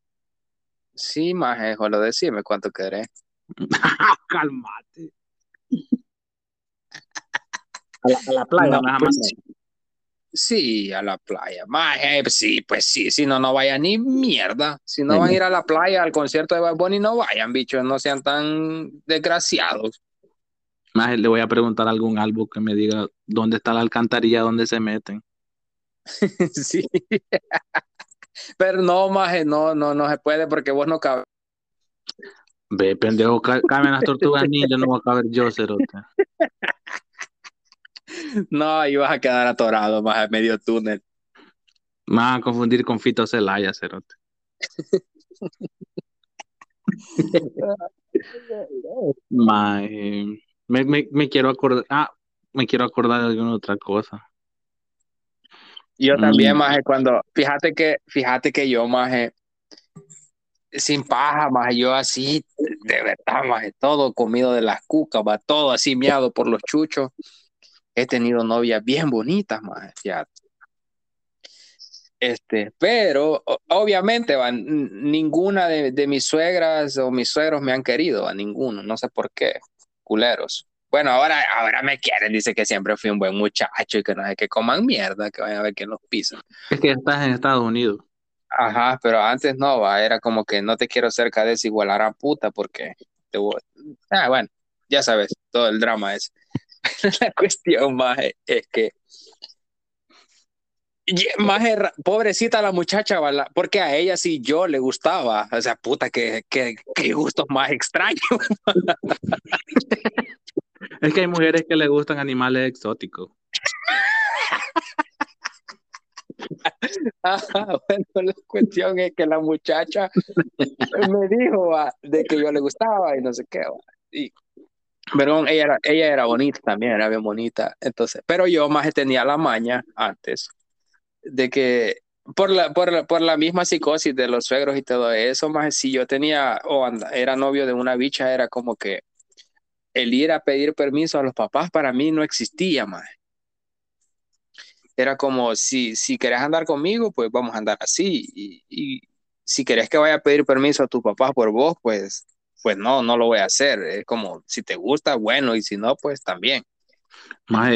Sí, maje, lo decime cuánto querés. Calmate. A la, a la playa, nada pues más. Sí, a la playa. Eh, sí, pues sí, si no, no vayan ni mierda. Si no van a ir a la playa, al concierto de Bad Bunny, no vayan, bichos, no sean tan desgraciados. Más le voy a preguntar a algún álbum que me diga dónde está la alcantarilla, dónde se meten. sí. Pero no, maje, no, no, no se puede porque vos no cabes. Ve, pendejo, caben las tortugas ninja, no voy a caber yo, cerote. No, ahí vas a quedar atorado más medio túnel. Me vas a confundir con Fito Celaya, Cerote. Me, me, quiero acordar. Ah, me quiero acordar de alguna otra cosa. Yo también, mm. Maje, cuando, fíjate que, fíjate que yo, Maje, sin paja, Maje, yo así, de verdad, Maje, todo comido de las cucas, va todo así miado por los chuchos he tenido novias bien bonitas, ya. Este, pero obviamente van, ninguna de, mis suegras o mis suegros me han querido, a ninguno, no sé por qué, culeros. Bueno, ahora, ahora me quieren, dice que siempre fui un buen muchacho y que no sé que coman mierda, que vayan a ver que nos pisan. Es que estás en Estados Unidos. Ajá, pero antes no, va, era como que no te quiero cerca de ese igual a puta porque te voy... Ah, bueno, ya sabes, todo el drama es. la cuestión, más es que más pobrecita la muchacha, porque a ella sí yo le gustaba. O sea, puta, que, que, gustos más extraños. es que hay mujeres que le gustan animales exóticos. bueno, la cuestión es que la muchacha me dijo de que yo le gustaba y no sé qué. Y pero ella era, ella era bonita también, era bien bonita. Entonces, pero yo más tenía la maña antes de que por la, por la, por la misma psicosis de los suegros y todo eso, más si yo tenía o era novio de una bicha, era como que el ir a pedir permiso a los papás para mí no existía más. Era como si, si querés andar conmigo, pues vamos a andar así. Y, y si querés que vaya a pedir permiso a tus papás por vos, pues pues no, no lo voy a hacer. Es como, si te gusta, bueno, y si no, pues también. Más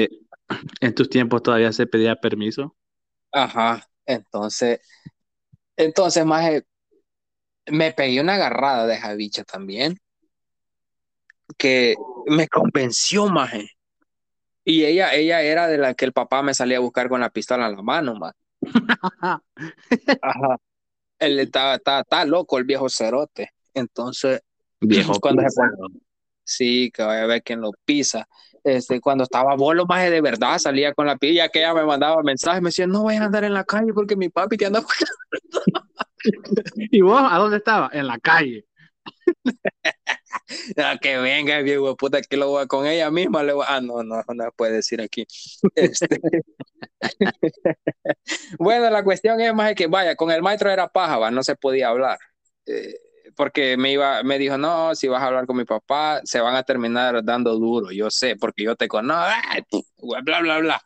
en tus tiempos todavía se pedía permiso. Ajá, entonces, entonces, más me pegué una agarrada de esa bicha también, que me convenció, maje. Y ella, ella era de la que el papá me salía a buscar con la pistola en la mano, maje. Ajá. Él estaba, estaba, loco, el viejo cerote. Entonces, viejo cuando se Sí, que vaya a ver quién lo pisa. Este, cuando estaba bolo, más de verdad, salía con la pilla que ella me mandaba mensajes, me decía, no voy a andar en la calle porque mi papi te anda ¿Y vos a dónde estaba? En la calle. que venga, viejo puta, que lo voy a, con ella misma. Le voy, ah, no, no, no puede decir aquí. Este... bueno, la cuestión es más que, vaya, con el maestro era paja, no se podía hablar. Eh, porque me iba, me dijo, no, si vas a hablar con mi papá, se van a terminar dando duro, yo sé, porque yo te conozco, bla, bla, bla.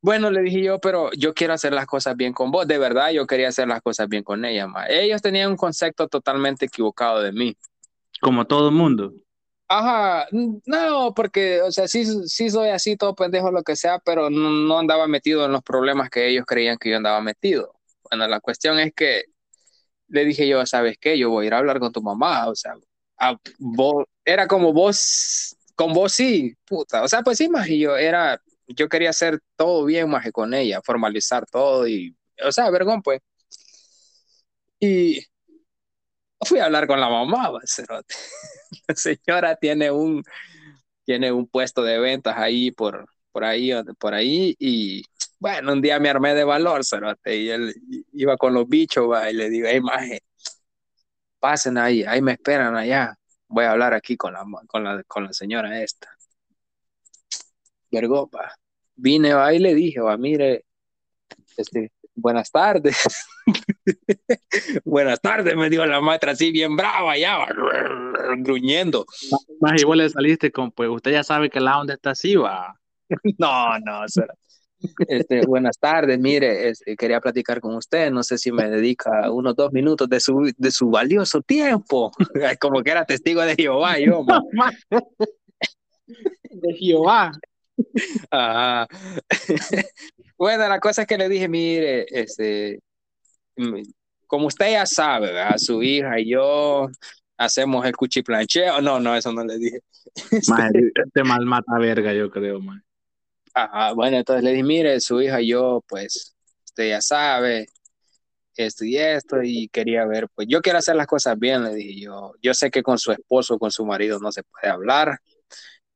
Bueno, le dije yo, pero yo quiero hacer las cosas bien con vos. De verdad, yo quería hacer las cosas bien con ella. Ma. Ellos tenían un concepto totalmente equivocado de mí. Como todo el mundo. Ajá, no, porque, o sea, sí, sí soy así, todo pendejo, lo que sea, pero no, no, andaba metido en los problemas que ellos creían que yo andaba metido. Bueno, la cuestión es que le dije yo, ¿sabes qué? Yo voy a ir a hablar con tu mamá, o sea, vos, era como vos, con vos sí, puta, o sea, pues sí, más y yo era, yo quería hacer todo bien más con ella, formalizar todo y, o sea, vergón, pues. Y fui a hablar con la mamá, la señora tiene un, tiene un puesto de ventas ahí por, por ahí, por ahí, y bueno, un día me armé de valor, cerote, y él iba con los bichos, va, y le digo, hey, maje, pasen ahí, ahí me esperan allá, voy a hablar aquí con la, con la, con la señora esta. Vergo, va. Vine, va, y le dije, va, mire, este, buenas tardes. buenas tardes, me dijo la maestra así bien brava, ya, gruñendo. Más igual le saliste con, pues usted ya sabe que la onda está así, va. no, no, será. Este, buenas tardes, mire, este, quería platicar con usted, no sé si me dedica unos dos minutos de su, de su valioso tiempo, como que era testigo de Jehová, yo. de Jehová. bueno, la cosa es que le dije, mire, este, mm, como usted ya sabe, a su hija y yo hacemos el cuchiplancheo. No, no, eso no le dije. este mal mata verga, yo creo, man. Ajá, bueno, entonces le dije, mire, su hija y yo, pues, usted ya sabe, esto y esto, y quería ver, pues yo quiero hacer las cosas bien, le dije yo. Yo sé que con su esposo, con su marido no se puede hablar,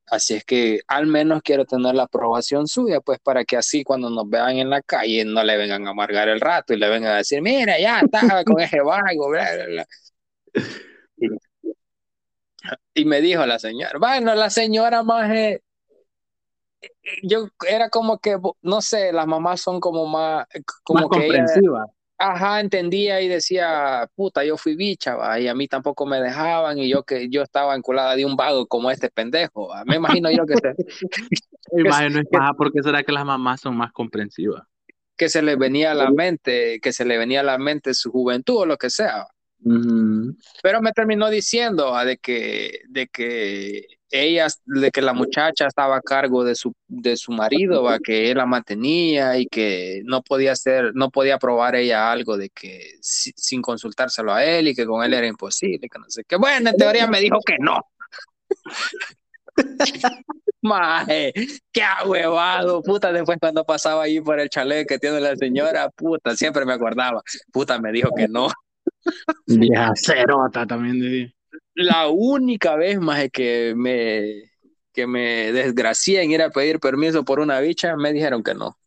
así es que al menos quiero tener la aprobación suya, pues para que así cuando nos vean en la calle no le vengan a amargar el rato y le vengan a decir, mira, ya está con ese vago, bla, bla, bla. Y, me dijo la señora, bueno, la señora más yo era como que, no sé, las mamás son como más, eh, como que comprensivas. ajá, entendía y decía, puta, yo fui bicha, ¿va? y a mí tampoco me dejaban, y yo que yo estaba enculada de un vago como este pendejo, me imagino yo que se... imagino es más, porque será que las mamás son más comprensivas. Que se le venía a la mente, que se le venía a la mente su juventud o lo que sea. Pero me terminó diciendo ah, de que, de que ella, de que la muchacha estaba a cargo de su, de su marido, ¿va? que él la mantenía y que no podía hacer, no podía probar ella algo de que sin consultárselo a él y que con él era imposible, que no sé qué. Bueno, en teoría me dijo que no. Maje, qué ahuevado, puta, después cuando pasaba ahí por el chalet que tiene la señora, puta, siempre me acordaba, puta, me dijo que no. Vieja cerota también La única vez más que me que me desgracié en ir a pedir permiso por una bicha, me dijeron que no.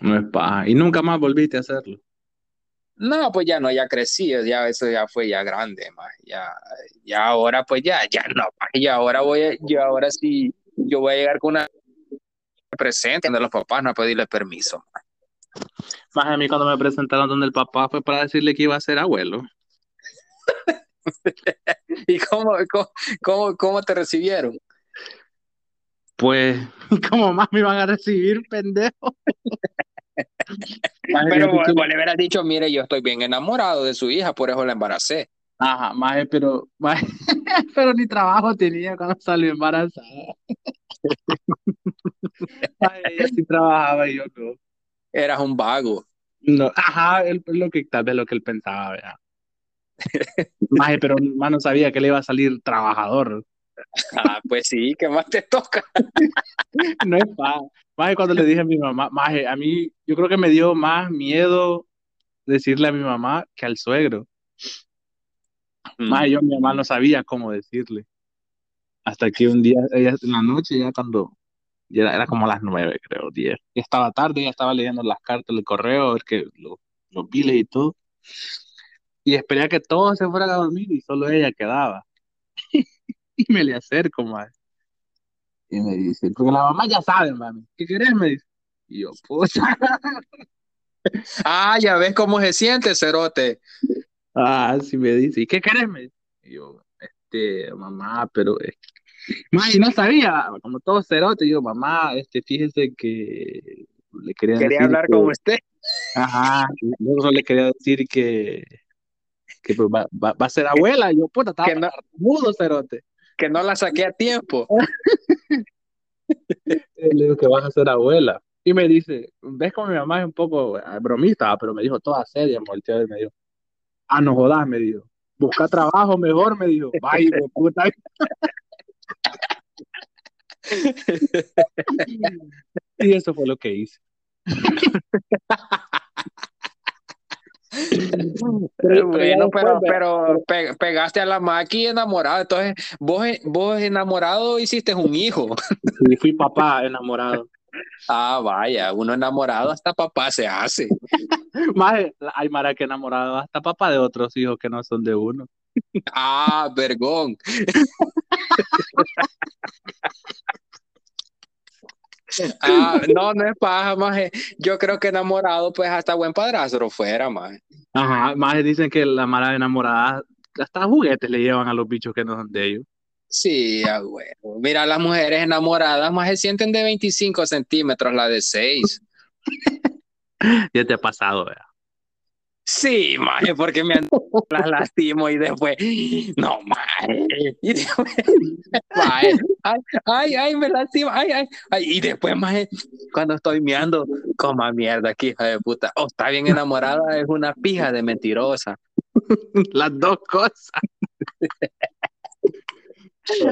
No es paja. Y nunca más volviste a hacerlo. No, pues ya no, ya crecí, ya eso ya fue ya grande, más. Ya, ya ahora pues ya, ya no, ya ahora voy, a, yo ahora sí, yo voy a llegar con una presente de los papás no a pedirle permiso. Más a mí cuando me presentaron donde el papá fue para decirle que iba a ser abuelo. ¿Y cómo, cómo, cómo, te recibieron? Pues, ¿cómo más me iban a recibir, pendejo? pero vos, le hubieras dicho, mire, yo estoy bien enamorado de su hija, por eso la embaracé. Ajá, más pero, pero ni trabajo tenía cuando salió embarazada. ella sí trabajaba y yo no eras un vago. No, ajá, él, lo que tal vez lo que él pensaba, ¿verdad? Maje, pero más no sabía que le iba a salir trabajador. Ah, pues sí, ¿qué más te toca? no es pa. Maje, cuando le dije a mi mamá, maje, a mí, yo creo que me dio más miedo decirle a mi mamá que al suegro. Maje, mm. yo a mi mamá no sabía cómo decirle. Hasta que un día, ella, en la noche, ya cuando, ya era, como las nueve, creo, diez. Ya estaba tarde, ya estaba leyendo las cartas del correo, a ver que los, los biles y todo. Y esperé a que todos se fueran a dormir y solo ella quedaba. y me le acerco, madre. Y me dice, porque la mamá ya sabe, mami. ¿Qué querés? Me dice. Y yo, pucha. ah, ya ves cómo se siente, Cerote. Ah, sí me dice. ¿Y qué querés? Me dice. Y yo, este, mamá, pero y no sabía, como todo cerote, yo, mamá, este, fíjese que le quería, quería hablar con usted. Ajá, yo le quería decir que, que pues, va, va, a ser abuela. Yo, puta, estaba que no, mudo, cerote. Que no la saqué a tiempo. le digo que vas a ser abuela. Y me dice, ves como mi mamá es un poco eh, bromista, pero me dijo toda seria, volteó y me dijo, ah, no jodas, me dijo, busca trabajo mejor, me dijo, vaya, puta. y eso fue lo que hice. pero, bueno, pero, pero pegaste a la máquina enamorado. Entonces, vos, vos enamorado hiciste un hijo. Sí, fui papá enamorado. Ah, vaya, uno enamorado hasta papá se hace. Más, hay mara que enamorado hasta papá de otros hijos que no son de uno. Ah, vergón. Ah, no, no es paja, maje. Yo creo que enamorado, pues hasta buen padrastro fuera, maje. Ajá, maje dicen que la mala enamorada, hasta juguetes le llevan a los bichos que no son de ellos. Sí, ah, bueno. Mira, las mujeres enamoradas más se sienten de 25 centímetros, la de 6. ya te ha pasado, ¿verdad? Sí, maje, porque me las lastimo y después, no, maje, y después, maje, ay, ay, me lastimo, ay, ay, ay, y después, maje, cuando estoy meando, coma mierda, aquí, hija de puta, oh, está bien enamorada, es una pija de mentirosa. Las dos cosas.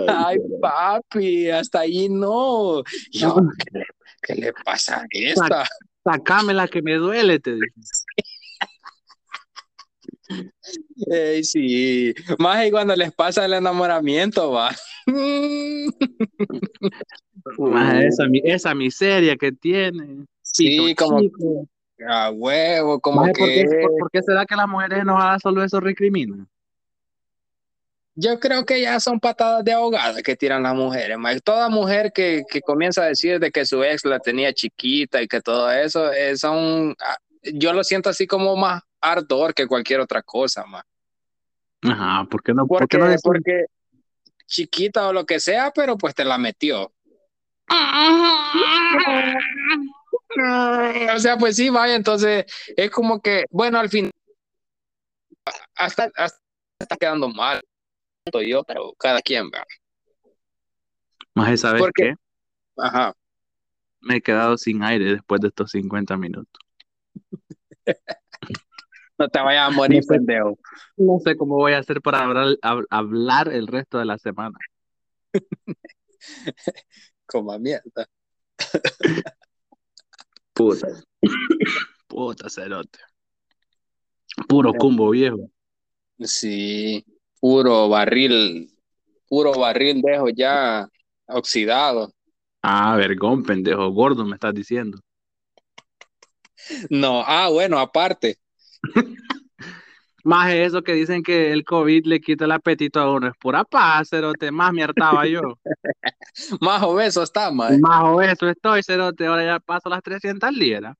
Ay, papi, hasta ahí no. Yo, ¿qué le, qué le pasa a esta? Sacame la que me duele, te digo. Ey, sí, más y cuando les pasa el enamoramiento, va. esa, esa, miseria que tiene. Sí, como a huevo, como que. ¿por qué, será que las mujeres enojadas solo eso recriminan? Yo creo que ya son patadas de ahogada que tiran las mujeres. Toda mujer que, que, comienza a decir de que su ex la tenía chiquita y que todo eso, eh, son, ah, yo lo siento así como más ardor que cualquier otra cosa, más. Ajá, ¿por qué no? Porque, no porque chiquita o lo que sea, pero pues te la metió. o sea, pues sí, vaya, entonces es como que, bueno, al fin, hasta, está quedando mal, yo, pero cada quien va. Más ¿sabes qué? Ajá. Me he quedado sin aire después de estos 50 minutos. No te vayas a morir, pendejo. No sé cómo voy a hacer para hablar, hablar el resto de la semana. Como mierda. Puta. Puta cerote. Puro cumbo viejo. Sí, puro barril, puro barril dejo ya oxidado. Ah, vergón, pendejo, gordo me estás diciendo. No, ah, bueno, aparte. Más eso que dicen que el COVID le quita el apetito a uno, es pura paz, cerote, más me hartaba yo. más obeso está, más. Más obeso estoy, cerote, ahora ya paso las 300 libras.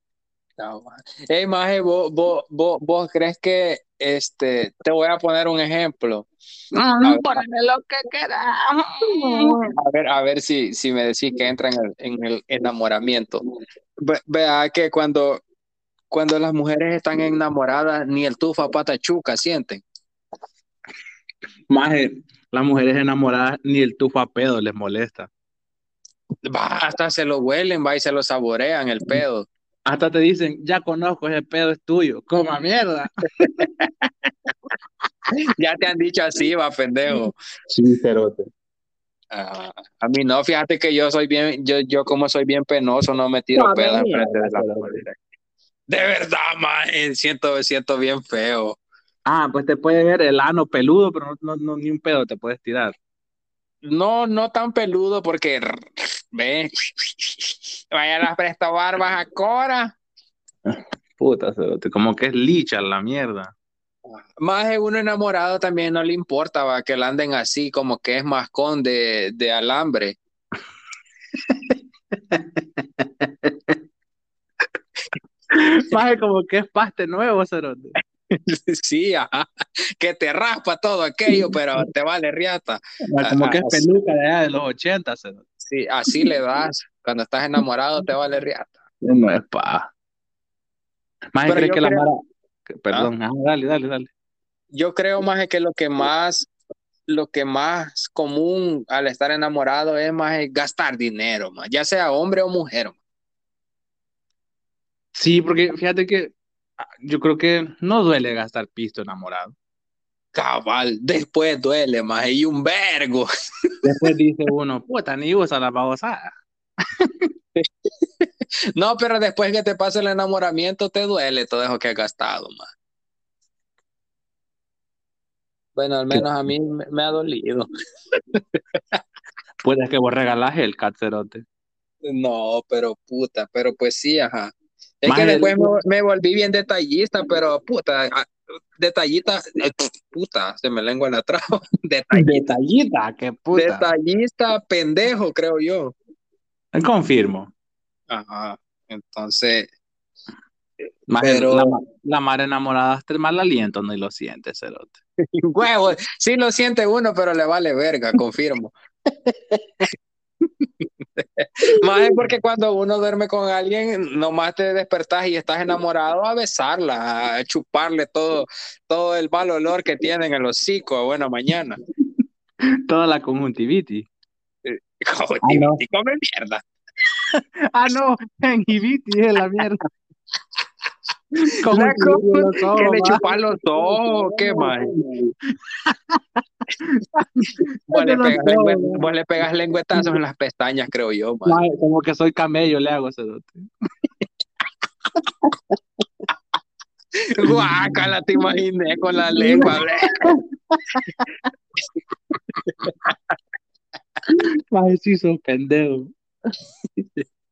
No, Hey, Maje, ¿vos, vos, vos, crees que este, te voy a poner un ejemplo? Mm, ponme lo que quieras. A ver, a ver si, si me decís que entra en el, en el enamoramiento. vea que cuando, cuando las mujeres están enamoradas, ni el tufa pata chuca sienten. Más las mujeres enamoradas, ni el tufa pedo les molesta. Va, hasta se lo huelen, va y se lo saborean el pedo. Hasta te dicen, ya conozco, ese pedo es tuyo. Coma mierda. ya te han dicho así, va, pendejo. Sí, cerote. Ah, a mí no, fíjate que yo soy bien, yo, yo como soy bien penoso, no me tiro pedos enfrente de la De verdad, man, siento, siento bien feo. Ah, pues te puede ver el ano peludo, pero no, no, ni un pedo te puedes tirar. No, no tan peludo porque ve, vaya las presta barbas a Cora. Puta, como que es licha la mierda. Más de uno enamorado también no le importa va, que la anden así, como que es mascón de, de alambre. Más como que es paste nuevo, Cerote. Sí, ajá. que te raspa todo aquello, pero te vale riata. Como que es peluca de allá de los 80. Sí, así le das. Cuando estás enamorado te vale riata. No es pa. Más crees que la mara... Perdón, ah. dale, dale, dale. Yo creo más que lo que más lo que más común al estar enamorado es más gastar dinero, más, ya sea hombre o mujer. Sí, porque fíjate que yo creo que no duele gastar pisto enamorado. Cabal, después duele más y un vergo. Después dice uno, puta, ni usa la babosada. no, pero después que te pasa el enamoramiento te duele todo eso que has gastado, más. Bueno, al menos a mí me, ha dolido. Puedes que vos regalás el cacerote. No, pero puta, pero pues sí, ajá. Es que después me, volví bien detallista, pero puta, ah, detallista, eh, puta, se me lengua la traba. Detallista, detallista, qué puta. Detallista pendejo, creo yo. Confirmo. Ajá, entonces. pero... la, la madre enamorada hasta el mal aliento no lo siente, cerote. Huevo, sí lo siente uno, pero le vale verga, confirmo. más es porque cuando uno duerme con alguien, nomás te despertás y estás enamorado a besarla, a chuparle todo, todo el mal olor que tienen en los hocico buena mañana. Toda la conjuntivitis. Eh, conjuntivitis, come mierda. ah, no, conjuntivitis es la mierda. ¿Cómo que le chupan los ojos, ¿qué más? vos, le pegas lengüe, vos le pegas lengüetazos en las pestañas, creo yo. Man. Como que soy camello, le hago ese dote. Guácala, te imaginé con la lengua. Ay, sí, son pendejos.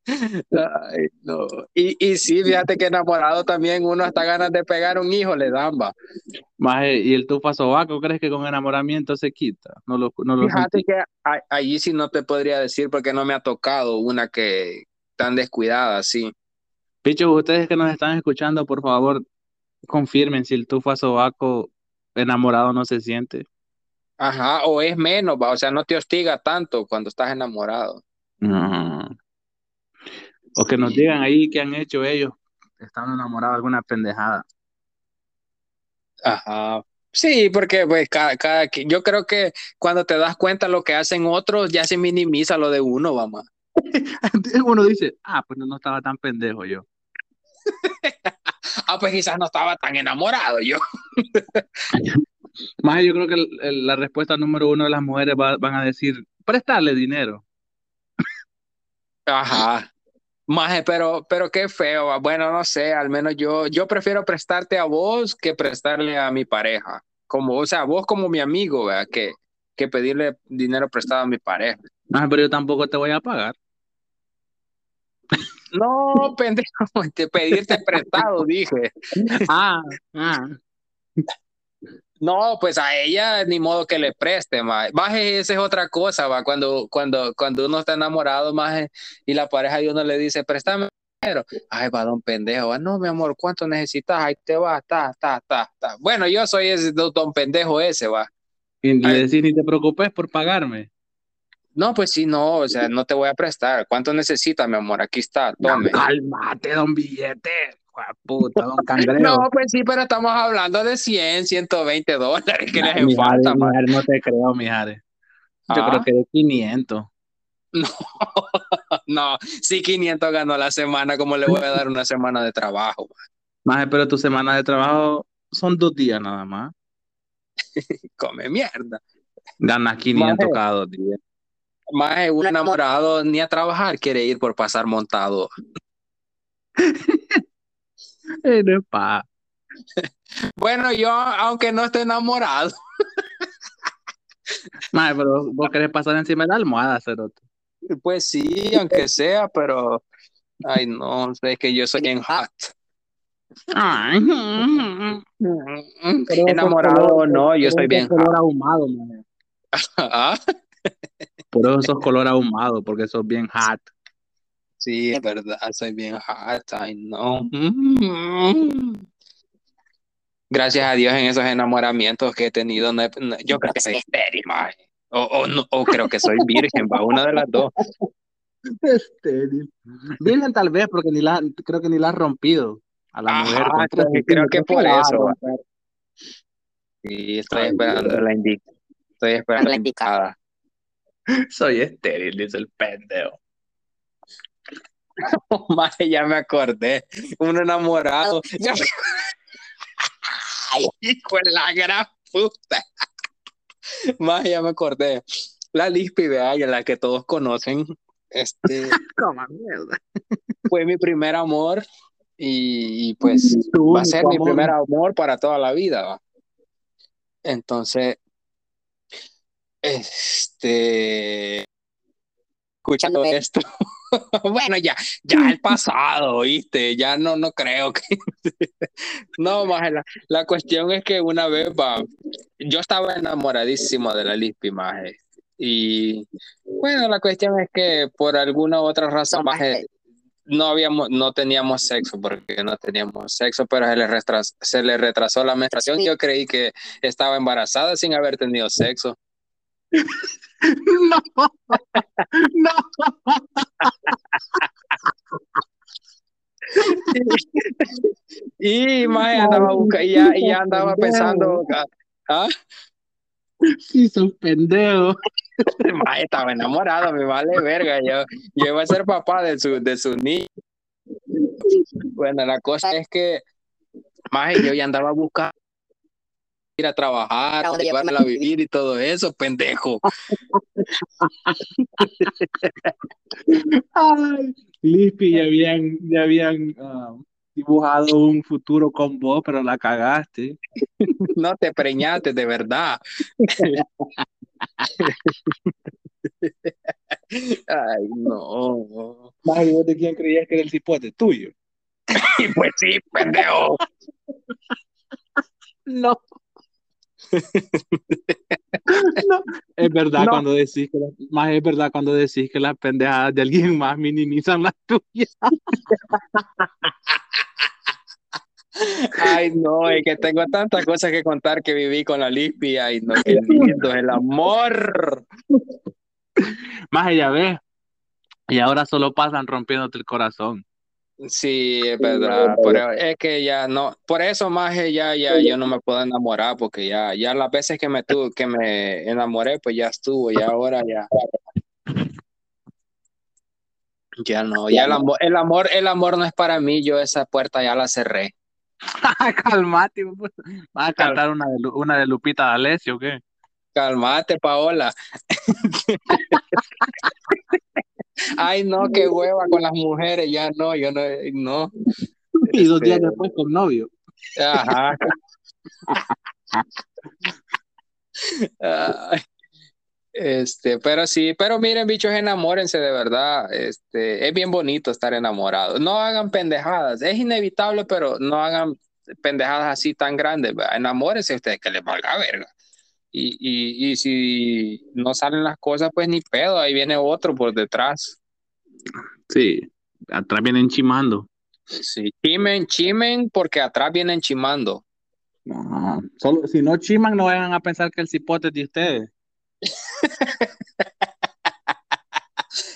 Ay, no. Y, y sí, fíjate que enamorado también uno hasta ganas de pegar un hijo le dan, va. ¿y el tufa sobaco crees que con enamoramiento se quita? No lo, no lo fíjate que allí sí no te podría decir porque no me ha tocado una que tan descuidada, sí. Picho, ustedes que nos están escuchando, por favor, confirmen si el tufa sobaco enamorado no se siente. Ajá, o es menos, va, o sea, no te hostiga tanto cuando estás enamorado. O que nos digan ahí qué han hecho ellos estando enamorados de alguna pendejada. Ajá. Sí, porque pues cada, cada, yo creo que cuando te das cuenta lo que hacen otros, ya se minimiza lo de uno, mamá. uno dice, ah, pues no, estaba tan pendejo yo. ah, pues quizás no estaba tan enamorado yo. Más yo creo que la respuesta número uno de las mujeres van a decir, prestarle dinero. Ajá. Maje, pero, pero qué feo. Bueno, no sé, al menos yo, yo prefiero prestarte a vos que prestarle a mi pareja. Como, o sea, vos como mi amigo, ¿verdad? Que, que pedirle dinero prestado a mi pareja. Ah, pero yo tampoco te voy a pagar. No, pendejo, pedirte prestado, dije. Ah, ah. No, pues a ella ni modo que le preste, más. Esa es otra cosa, va. Cuando, cuando, cuando uno está enamorado, más y la pareja de uno le dice, préstame dinero. Ay, va, don pendejo. no, mi amor, ¿cuánto necesitas? Ahí te va, ta, ta, ta, ta. Bueno, yo soy ese don pendejo ese, va. Y le decís, ni te preocupes por pagarme. No, pues sí, no, o sea, no te voy a prestar. ¿Cuánto necesitas, mi amor? Aquí está, tome. cálmate, don billete puta, don No, pues sí, pero estamos hablando de 100, 120 dólares que les falta. no te creo, Mijare. Yo creo ah. que de 500. No. no, si 500 ganó la semana, ¿cómo le voy a dar una semana de trabajo? Maje, pero tu semana de trabajo son dos días nada más. Come mierda. Ganas 500 cada dos días. Más un enamorado ni a trabajar quiere ir por pasar montado. Eres pa. Bueno, yo, aunque no esté enamorado. Maje, pero vos querés pasar encima de la almohada, Cerote. Pues sí, aunque sea, pero. Ay, no, es que yo soy en hot. Ay, enamorado no, yo soy bien color ahumado, maje. ¿Ah? Por eso sos color ahumado, porque sos bien hot. Sí, es verdad, soy bien hot, ay no. Gracias a Dios en esos enamoramientos que he tenido, no he- no- yo creo que soy estéril, maje. O, o, no- o creo que soy virgen, va, una de las dos. Estéril. Virgen tal vez, porque ni la, creo que ni la has rompido a la Ajá, mujer. creo que- creo centímetros, que por eso. Sí, estoy esperando la estoy esperando la indicada. Soy estéril, dice el pendejo. Maje, ya me acordé. Un enamorado. Ya me- Ay, hijo de la gran puta. Maje, ya me acordé. La Lispi, vea, y la que todos conocen. Este Coma mierda. fue mi primer amor. Y, y, pues va a ser mi amor. primer amor para toda la vida. ¿va? Entonces, este, escuchando esto, bueno, ya, ya el pasado, ¿viste? Ya no, no creo que, no, más la, la cuestión es que una vez, va, yo estaba enamoradísimo de la Lispi, maje, y bueno, la cuestión es que por alguna otra razón, maje, no habíamos, no teníamos sexo porque no teníamos sexo, pero se le, retras- se le retrasó la menstruación. Yo creí que estaba embarazada sin haber tenido sexo. No, no. Y más andaba busca- y ya, y ya andaba pensando, ah, Sí, sos pendejo. Mae, estaba enamorado, me vale verga. Yo, yo iba a ser papá de su, de su niño. Bueno, la cosa es que más yo ya andaba buscando ir a trabajar, ya llevarla a vivir y todo eso, pendejo. Ay, Lispi, ya habían, ya habían ah, dibujado un futuro con vos, pero la cagaste. No te preñaste de verdad. Ay, no. Más ¿y vos de quién creías que era el cipote tuyo? Pues sí, pendejo. No. No, es verdad No. cuando decís que la- más es verdad cuando decís que las pendejadas de alguien más minimizan las tuyas. Ay, no, es que tengo tantas cosas que contar que viví con la Lispi. Ay, no, qué lindo el amor. Más ya ves. Y ahora solo pasan rompiéndote el corazón. Sí, es verdad, pero es que ya no, por eso más ya, ya, yo no me puedo enamorar, porque ya, ya las veces que me tu, que me enamoré, pues ya estuvo, y ahora ya, ya no, ya el amor, el amor, el amor no es para mí, yo esa puerta ya la cerré. Calmate. ¿vas a cantar una de, una de Lupita D'Alessio o qué? Calmate, Paola. Ay, no, qué hueva con las mujeres, ya no, yo no, no. Y dos días Este, después con novio. Ajá. Ay, Este, pero sí, pero miren, bichos, enamórense de verdad. Este, es bien bonito estar enamorado. No hagan pendejadas. Es inevitable, pero no hagan pendejadas así tan grandes. ¿verdad? Enamórense ustedes, que les valga verga. Y, y, y si no salen las cosas, pues ni pedo, ahí viene otro por detrás. Sí, atrás vienen chimando. Sí, chimen, chimen, porque atrás vienen chimando. No, solo, si no chiman, no vayan a pensar que el cipote es de ustedes.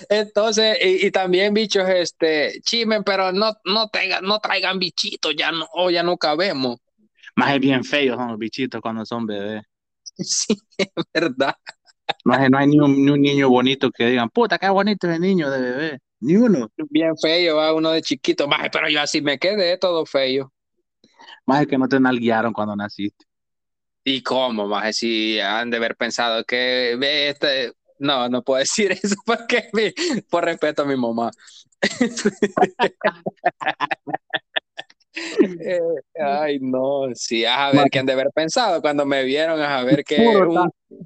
Entonces, y, y también bichos, este, chimen, pero no, no traigan, no traigan bichitos, ya no, o ya no cabemos. Más es bien feos son los bichitos cuando son bebés. Sí, es verdad. No hay ni un, ni un niño bonito que digan, puta, qué bonito ese niño de bebé. Ni uno. Bien feo, va uno de chiquito. Maje, pero yo así me quedé todo feo. Más que no te nalguearon cuando naciste. ¿Y cómo, maje? Si han de haber pensado que ve este. No, no puedo decir eso porque por respeto a mi mamá. Eh, ay, no, sí, a ver qué han de haber pensado cuando me vieron, a ver que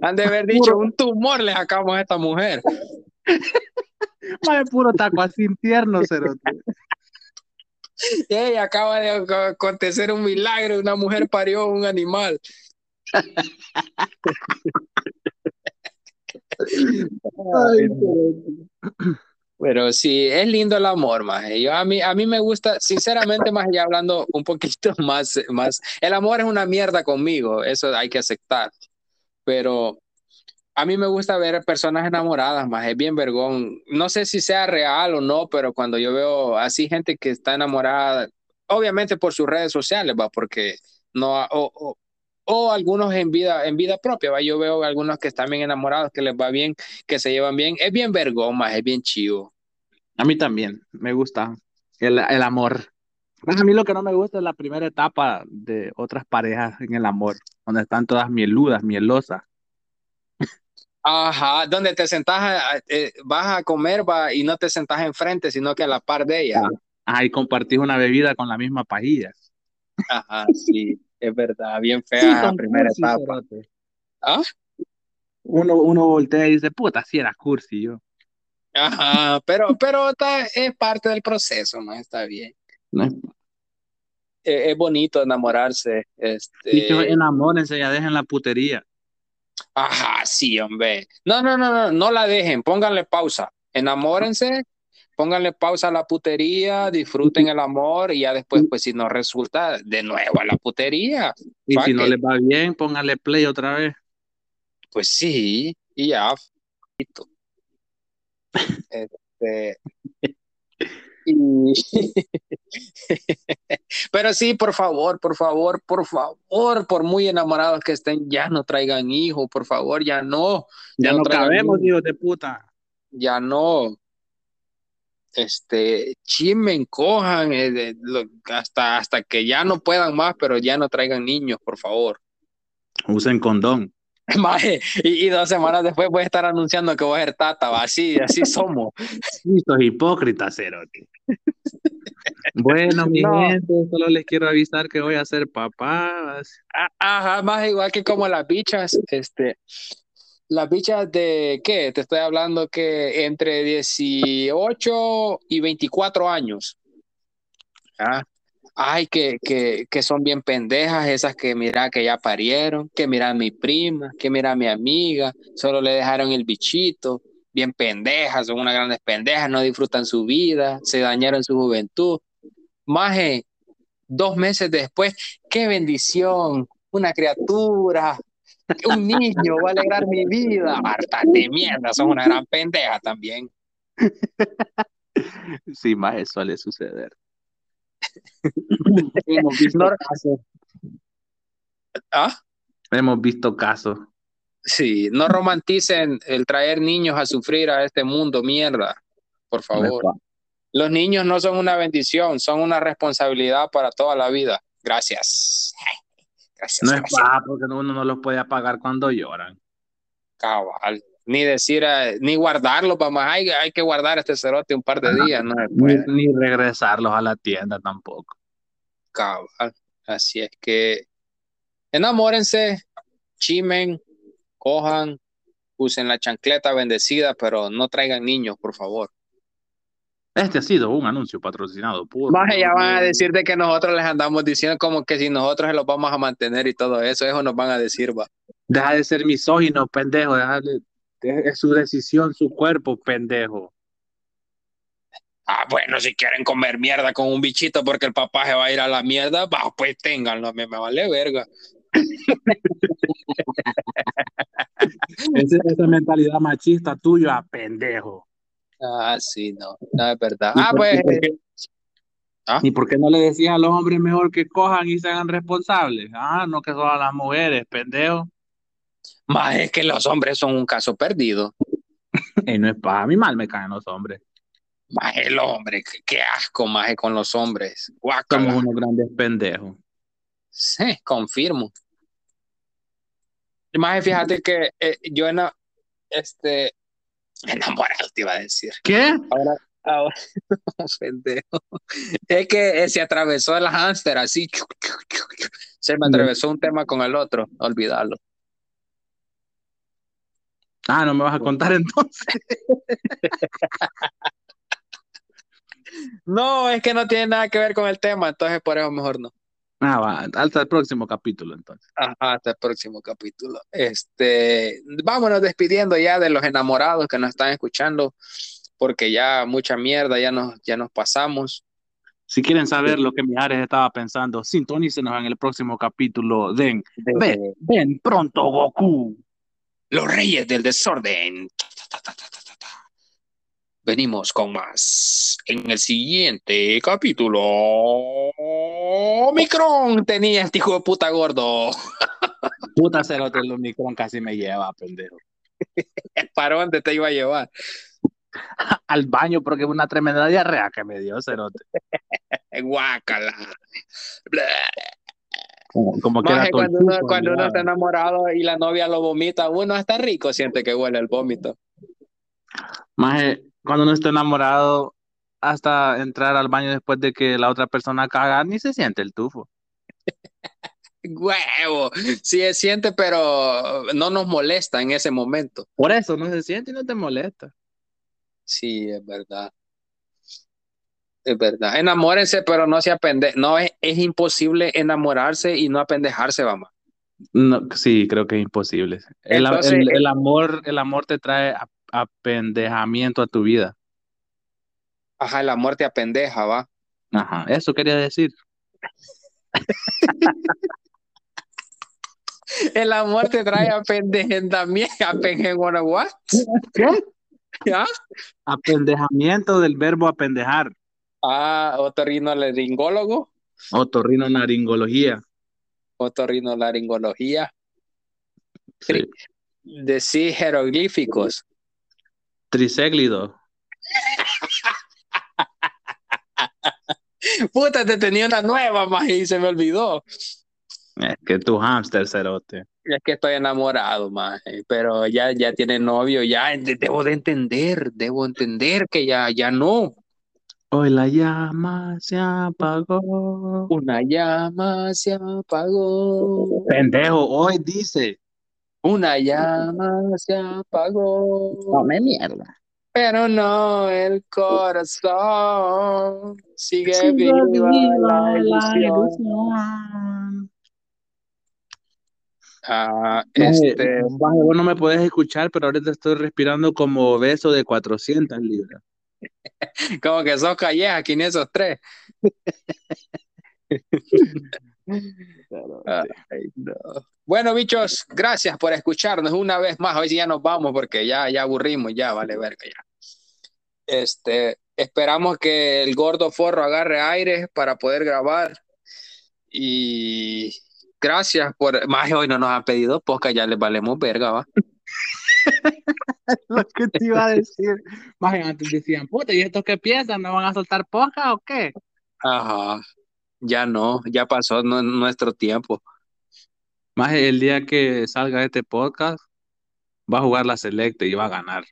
han de haber dicho un tumor le sacamos a esta mujer. Madre puro taco así tierno, cerote. Y acaba de acontecer un milagro, una mujer parió un animal. Ay, pero sí, es lindo el amor, más. Yo, a, mí, a mí me gusta, sinceramente, más ya hablando un poquito más, más, el amor es una mierda conmigo, eso hay que aceptar. Pero a mí me gusta ver personas enamoradas, más es bien vergón. No sé si sea real o no, pero cuando yo veo así gente que está enamorada, obviamente por sus redes sociales, va, porque no, o, o algunos en vida, en vida propia, ¿va? yo veo algunos que están bien enamorados, que les va bien, que se llevan bien, es bien vergoma, es bien chivo. A mí también, me gusta el, el amor. Pues a mí lo que no me gusta es la primera etapa de otras parejas en el amor, donde están todas mieludas, mielosas. Ajá, donde te sentás, eh, vas a comer va, y no te sentás enfrente, sino que a la par de ella. Ah, y compartís una bebida con la misma pajilla. Ajá, sí es verdad, bien fea la primera etapa. ¿Ah? Uno, uno voltea y dice, puta, si era cursi yo. Ajá, pero, pero está, es parte del proceso, ¿no? Está bien. es, bonito enamorarse. Este... enamórense, ya dejen la putería. Ajá, sí, hombre. No, no, no, no, no la dejen, pónganle pausa. Enamórense pónganle pausa a la putería, disfruten el amor y ya después, pues si no resulta, de nuevo a la putería. Y si no les va bien, pónganle play otra vez. Pues sí, y ya. Este, Pero sí, por favor, por favor, por favor, por muy enamorados que estén, ya no traigan hijos, por favor, ya no. Ya, no, cabemos, hijos de puta. Ya no este, chimen, cojan, eh, hasta, hasta que ya no puedan más, pero ya no traigan niños, por favor. Usen condón. y, dos semanas después voy a estar anunciando que voy a ser tata, así, así somos. Estos hipócritas, Cerote. bueno, mi gente, solo les quiero avisar que voy a ser papá. Ajá, más igual que como las bichas, este, las bichas de, ¿qué? Te estoy hablando que entre 18 y 24 años. ¿Ah? Ay, que, que, que, son bien pendejas esas que mira que ya parieron, que mira mi prima, que mira mi amiga, solo le dejaron el bichito, bien pendejas, son unas grandes pendejas, no disfrutan su vida, se dañaron su juventud. Maje, dos meses después, qué bendición, una criatura, un niño va a alegrar mi vida. Harta de mierda, son una gran pendeja también. Sí, más eso suele suceder. Hemos visto casos. ¿Ah? Hemos visto casos. Sí, no romanticen el traer niños a sufrir a este mundo, mierda. Por favor. Los niños no son una bendición, son una responsabilidad para toda la vida. Gracias no es paja porque uno no los puede apagar cuando lloran. Cabal. Ni decir, eh, ni guardarlos, vamos, hay, hay que guardar este cerote un par de días, no ni, regresarlos a la tienda tampoco. Cabal. Así es que enamórense, chimen, cojan, usen la chancleta bendecida, pero no traigan niños, por favor. Este ha sido un anuncio patrocinado por. Más ya van a decir de que nosotros les andamos diciendo como que si nosotros se los vamos a mantener y todo eso, eso nos van a decir, va. Deja de ser misógino, pendejo. Deja de, es su decisión, su cuerpo, pendejo. Ah, bueno, si quieren comer mierda con un bichito porque el papá se va a ir a la mierda, bah, pues ténganlo, me, me vale verga. esa, esa mentalidad machista tuya, pendejo. Ah, sí, no, no es verdad. Ah, pues. ¿Ah? ¿Y por qué no le decías a los hombres mejor que cojan y se hagan responsables? Ah, no que son a las mujeres, pendejo. Más es que los hombres son un caso perdido. y no es para mí mal me caen los hombres. Más el hombre, qué, asco, más con los hombres. Somos unos grandes pendejos. Sí, confirmo. Más fíjate que eh, yo en este enamorado te iba a decir. ¿Qué? Ahora, ahora pendejo. Es que se atravesó el hámster así. Se me atravesó un tema con el otro, olvídalo. Ah, no me vas a contar entonces. no, es que no tiene nada que ver con el tema, entonces por eso mejor no. Ah, va, hasta el próximo capítulo entonces. hasta el próximo capítulo. Este, vámonos despidiendo ya de los enamorados que nos están escuchando, porque ya mucha mierda, ya nos, ya nos pasamos. Si quieren saber lo que Mijares estaba pensando, sintonícenos en el próximo capítulo de Ven, ven pronto Goku. Los Reyes del Desorden. Venimos con más en el siguiente capítulo. Omicron tenía este hijo de puta gordo. Puta cerote, el Omicron casi me lleva, pendejo. ¿Para dónde te iba a llevar? Al baño, porque una tremenda diarrea que me dio, cerote. Guácala. Como, que cuando, uno, cuando uno está enamorado y la novia lo vomita, uno está rico, siente que huele el vómito. Más cuando uno está enamorado, hasta entrar al baño después de que la otra persona caga, ni se siente el tufo. Huevo, sí se siente, pero no nos molesta en ese momento. Por eso no se siente y no te molesta. Sí, es verdad. Es verdad. Enamórense, pero no se apende. No es, es imposible enamorarse y no apendejarse, vamos. No, sí, creo que es imposible. El, el, amor, el amor te trae apendejamiento a tu vida. Ajá, el amor te apendeja, va. Ajá, eso quería decir. el amor te trae apendejamiento. ¿What? ¿Qué? ¿Ya? Apendejamiento del verbo apendejar. Ah, otorrinolaringólogo. Otorrinolaringología. Otorrinolaringología. Sí. Decir jeroglíficos. Tricéglido. Puta, te tenía una nueva, más y se me olvidó. Es que tu hámster, cerote. Es que estoy enamorado, más, pero ya, ya tiene novio, ya debo de entender, debo entender que ya, ya no. Hoy la llama se apagó. Una llama se apagó. Pendejo, hoy dice. Una llama se apagó. me mierda. Pero no el corazón. Sigue, viva, la ilusión. Ah, este... vos no me puedes escuchar, pero ahorita estoy respirando como beso de 400 libras. Como que sos calleja, aquí en esos tres. Bueno, bichos, gracias por escucharnos una vez más. Hoy sí ya nos vamos porque ya, ya aburrimos, ya vale ver que ya. Este, esperamos que el gordo forro agarre aire para poder grabar. Y gracias por. Más hoy no nos han pedido porque ya les valemos verga, va. lo que te iba a decir. Más antes decían, puta, ¿y estos qué piensan? ¿No van a soltar poca o qué? Ajá, ya no, ya pasó nuestro tiempo. Más el día que salga este podcast, va a jugar la selecta y va a ganar.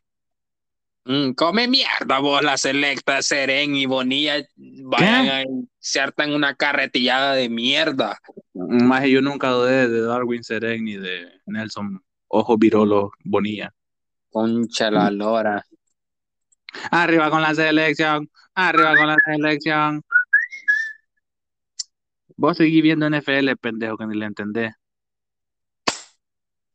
Mm, come mierda vos, la selecta, Seren y Bonilla, vayan a hartan una carretillada de mierda. Más yo nunca dudé de Darwin Seren ni de Nelson Ojo Virolo Bonilla. Concha la lora. Arriba con la selección. Arriba con la selección. Vos seguís viendo NFL, pendejo, que ni le entendés.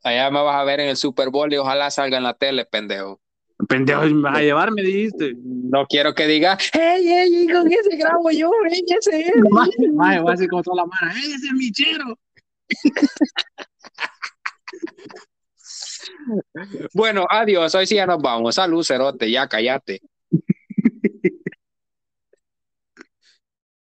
Allá me vas a ver en el Super Bowl y ojalá salga en la tele, pendejo. Pendejo, me vas a llevar, me dijiste. No quiero que diga, hey, hey, con ese grabo yo, hey, ese es. Más, voy a decir con toda la mano, hey, ese es mi chero. Bueno, adiós. Hoy sí ya nos vamos. Salud, cerote. Ya cállate.